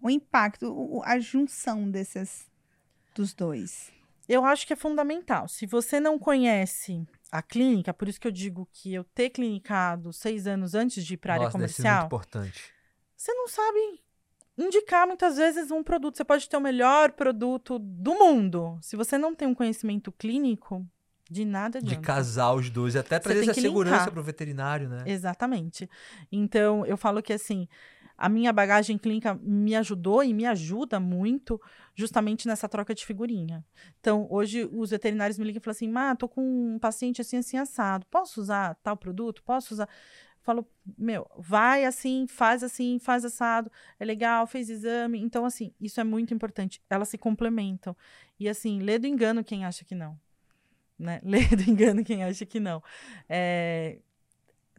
Speaker 2: o impacto, a junção desses, dos dois.
Speaker 3: Eu acho que é fundamental. Se você não conhece a clínica, por isso que eu digo que eu ter clinicado seis anos antes de ir para a área comercial,
Speaker 1: muito importante.
Speaker 3: você não sabe indicar muitas vezes um produto. Você pode ter o melhor produto do mundo. Se você não tem um conhecimento clínico, de nada
Speaker 1: De
Speaker 3: adianta.
Speaker 1: casar os dois até trazer essa segurança para o veterinário, né?
Speaker 3: Exatamente. Então, eu falo que assim, a minha bagagem clínica me ajudou e me ajuda muito justamente nessa troca de figurinha. Então, hoje os veterinários me ligam e falam assim: "Má, tô com um paciente assim assim assado. Posso usar tal produto? Posso usar?" Falo: "Meu, vai assim, faz assim, faz assado. É legal, fez exame". Então, assim, isso é muito importante. Elas se complementam. E assim, lê do engano quem acha que não. Né? Lê do engano quem acha que não. É,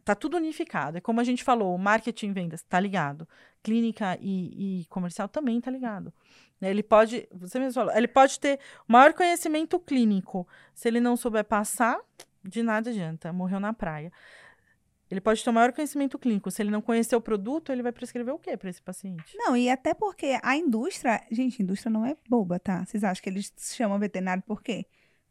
Speaker 3: tá tudo unificado. É como a gente falou, marketing e vendas tá ligado. Clínica e, e comercial também tá ligado. Né, Ele pode, você mesmo falou, ele pode ter maior conhecimento clínico. Se ele não souber passar, de nada adianta, morreu na praia. Ele pode ter o maior conhecimento clínico. Se ele não conhecer o produto, ele vai prescrever o quê para esse paciente?
Speaker 2: Não, e até porque a indústria, gente, a indústria não é boba, tá? Vocês acham que eles chamam veterinário por quê?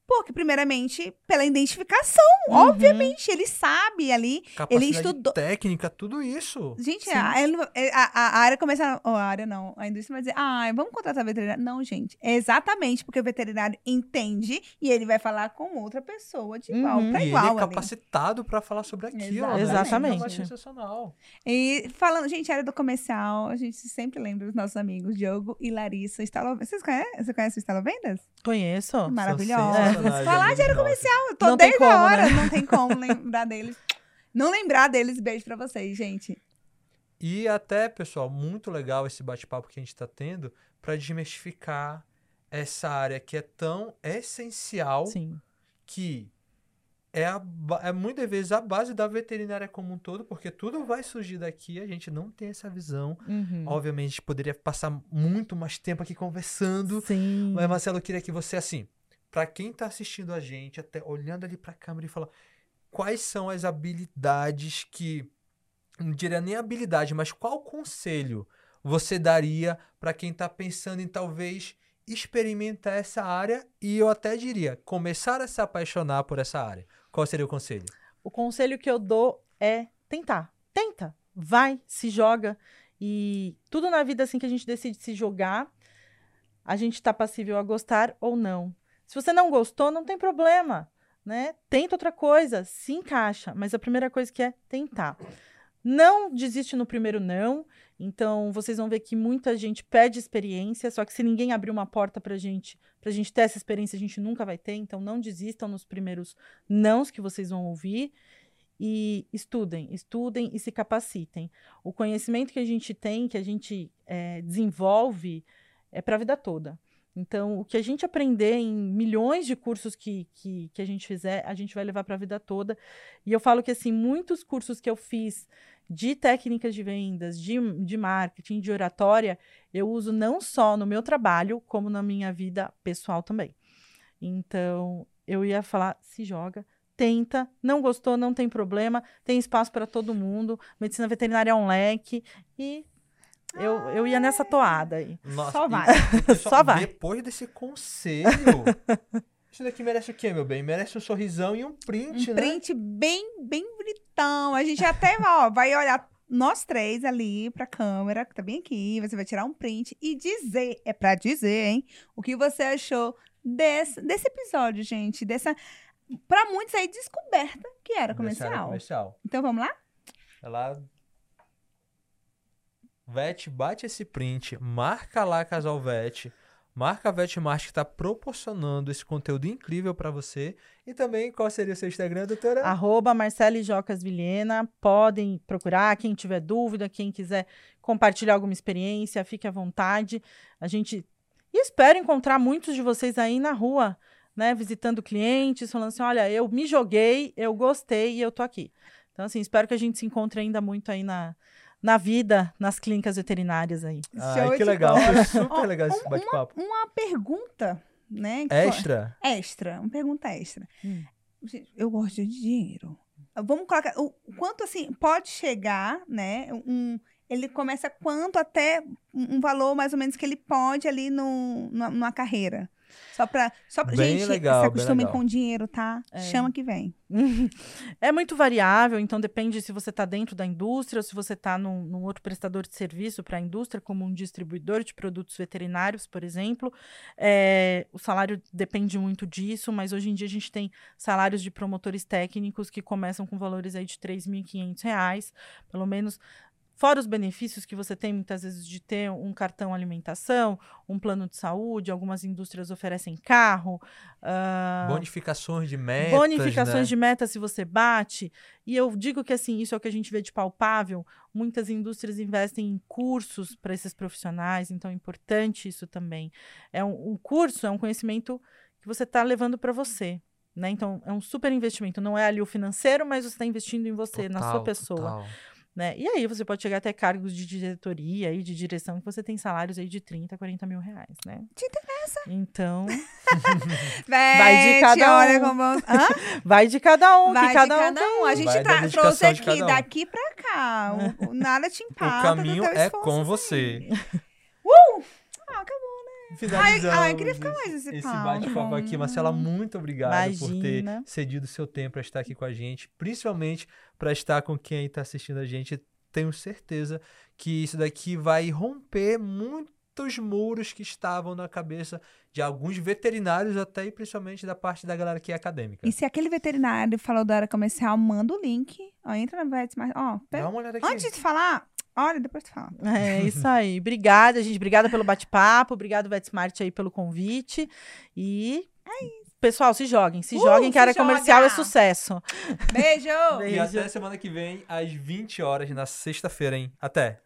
Speaker 2: Porque, primeiramente, pela identificação.
Speaker 3: Uhum.
Speaker 2: Obviamente, ele sabe ali.
Speaker 1: Capacidade
Speaker 2: estudou-
Speaker 1: técnica, tudo isso.
Speaker 2: Gente,
Speaker 3: Sim.
Speaker 2: a, ele- a- a- área começa. A área não, a indústria vai dizer, ah, vamos contratar veterinário. Não, gente. É exatamente porque o veterinário entende e ele vai falar com outra pessoa de igual
Speaker 3: Uhum.
Speaker 2: para
Speaker 1: e
Speaker 2: igual.
Speaker 1: ele é capacitado para falar sobre aquilo. né?
Speaker 3: Exatamente.
Speaker 1: É sensacional.
Speaker 2: E falando, gente, área do comercial, a gente sempre lembra dos nossos amigos Diogo e Larissa Estalo... Vocês conhecem? Você conhece o Estalo Vendas?
Speaker 3: Conheço.
Speaker 2: Maravilhosa.
Speaker 1: Sensacionais,
Speaker 2: Falar de
Speaker 1: amigos
Speaker 2: comercial, eu tô
Speaker 3: Não
Speaker 2: desde
Speaker 3: como,
Speaker 2: a hora,
Speaker 3: né?
Speaker 2: não tem como lembrar deles. Não lembrar deles, beijo pra vocês, gente.
Speaker 1: E até, pessoal, muito legal esse bate-papo que a gente está tendo para desmistificar essa área que é tão essencial
Speaker 3: Sim.
Speaker 1: que é, a, é muitas vezes a base da veterinária como um todo, porque tudo vai surgir daqui, a gente não tem essa visão.
Speaker 3: Uhum.
Speaker 1: Obviamente, a gente poderia passar muito mais tempo aqui conversando,
Speaker 3: Sim.
Speaker 1: mas Marcelo, eu queria que você, assim, para quem tá assistindo a gente, até olhando ali para a câmera e falar quais são as habilidades que, não diria nem habilidade, mas qual conselho você daria para quem tá pensando em talvez experimentar essa área e eu até diria começar a se apaixonar por essa área. Qual seria o conselho?
Speaker 3: O conselho que eu dou é tentar. Tenta. Vai, se joga. E tudo na vida, assim, que a gente decide se jogar, a gente tá passível a gostar ou não. Se você não gostou, não tem problema, né? Tenta outra coisa, se encaixa. Mas a primeira coisa que é tentar. Não desiste no primeiro não. Então, vocês vão ver que muita gente pede experiência, só que se ninguém abrir uma porta pra gente, pra gente ter essa experiência, a gente nunca vai ter. Então, não desistam nos primeiros nãos que vocês vão ouvir e estudem, estudem e se capacitem. O conhecimento que a gente tem, que a gente eh, desenvolve, é para a vida toda. Então, o que a gente aprender em milhões de cursos que, que, que a gente fizer, a gente vai levar para a vida toda. E eu falo que, assim, muitos cursos que eu fiz de técnicas de vendas, de, de marketing, de oratória, eu uso não só no meu trabalho, como na minha vida pessoal também. Então, eu ia falar, se joga, tenta, não gostou, não tem problema, tem espaço para todo mundo, medicina veterinária é um leque, e eu, eu ia nessa toada aí.
Speaker 1: Nossa,
Speaker 2: Só vai.
Speaker 1: e, pessoal,
Speaker 3: Só vai.
Speaker 1: Depois desse conselho, isso daqui merece o quê, meu bem? Merece um sorrisão e um print,
Speaker 2: Um
Speaker 1: né?
Speaker 2: print bem, bem bonitão. A gente até, ó, vai olhar nós três ali pra câmera, que tá bem aqui, você vai tirar um print e dizer, é pra dizer, hein, o que você achou desse, desse episódio, gente, dessa, pra muitos aí, descoberta que era comercial.
Speaker 1: comercial.
Speaker 2: Então vamos lá?
Speaker 1: Ela. Vete, bate esse print, marca lá Casal Vete, marca a Vetmart que está proporcionando esse conteúdo incrível para você. E também, qual seria o seu Instagram, doutora?
Speaker 3: Arroba Marcele Jocas Vilhena. Podem procurar, quem tiver dúvida, quem quiser compartilhar alguma experiência, fique à vontade. A gente e espero encontrar muitos de vocês aí na rua, né, visitando clientes, falando assim, olha, eu me joguei, eu gostei e eu tô aqui. Então, assim, espero que a gente se encontre ainda muito aí na, na vida, nas clínicas veterinárias aí.
Speaker 1: Ai, que legal, foi super legal esse bate-papo.
Speaker 2: Uma, uma, pergunta, né?
Speaker 1: Extra?
Speaker 2: Foi, extra, uma pergunta extra. Hum. Eu gosto de dinheiro. Vamos colocar, o quanto, assim, pode chegar, né, um ele começa quanto até um valor mais ou menos que ele pode ali no, numa, numa carreira. Só pra. Só pra
Speaker 1: bem
Speaker 2: gente,
Speaker 1: legal,
Speaker 2: se acostumem com dinheiro, tá? É. Chama que vem.
Speaker 3: é muito variável, então depende se você está dentro da indústria ou se você está num, num, outro prestador de serviço para a indústria, como um distribuidor de produtos veterinários, por exemplo. É, o salário depende muito disso, mas hoje em dia a gente tem salários de promotores técnicos que começam com valores aí de R$ 3.500, pelo menos Fora os benefícios que você tem muitas vezes de ter um cartão alimentação, um plano de saúde, algumas indústrias oferecem carro.
Speaker 1: Uh, bonificações de metas.
Speaker 3: Bonificações
Speaker 1: né?
Speaker 3: de metas se você bate. E eu digo que assim, isso é o que a gente vê de palpável. Muitas indústrias investem em cursos para esses profissionais, então é importante isso também. É um, um curso, é um conhecimento que você está levando para você. Né? Então, é um super investimento. Não é ali o financeiro, mas você está investindo em você, total, na sua pessoa. Total. Né? E aí você pode chegar até cargos de diretoria e de direção que você tem salários aí de 30, 40 mil reais, né?
Speaker 2: Te interessa.
Speaker 3: Então.
Speaker 2: vai de cada um. Olha como...
Speaker 3: vai de cada um.
Speaker 2: Vai
Speaker 3: que cada,
Speaker 2: de cada
Speaker 3: um.
Speaker 2: um. A gente tra- trouxe aqui, um. daqui pra cá. O, o nada te empata.
Speaker 1: O caminho é com você.
Speaker 2: uh! Ah, acabou. Ai, ai, queria ficar mais esse,
Speaker 1: esse bate-papo aqui. Marcela, muito obrigado
Speaker 3: Imagina.
Speaker 1: por ter cedido seu tempo para estar aqui com a gente, principalmente para estar com quem está assistindo a gente. Tenho certeza que isso daqui vai romper muitos muros que estavam na cabeça de alguns veterinários, até e principalmente da parte da galera que é acadêmica.
Speaker 2: E se aquele veterinário falou da área comercial, manda o link. Ó, entra na VetSmart. Ó,
Speaker 1: Dá uma olhada aqui.
Speaker 2: Antes de falar, Olha, depois tu fala.
Speaker 3: É isso aí. Obrigada, gente. Obrigada pelo bate-papo. Obrigado, VetSmart, aí, pelo convite. E. É isso. Pessoal, se joguem. Se uh, joguem, que a área joga. comercial é sucesso.
Speaker 2: Beijo!
Speaker 1: Beijo! E até semana que vem, às 20 horas, na sexta-feira, hein? Até!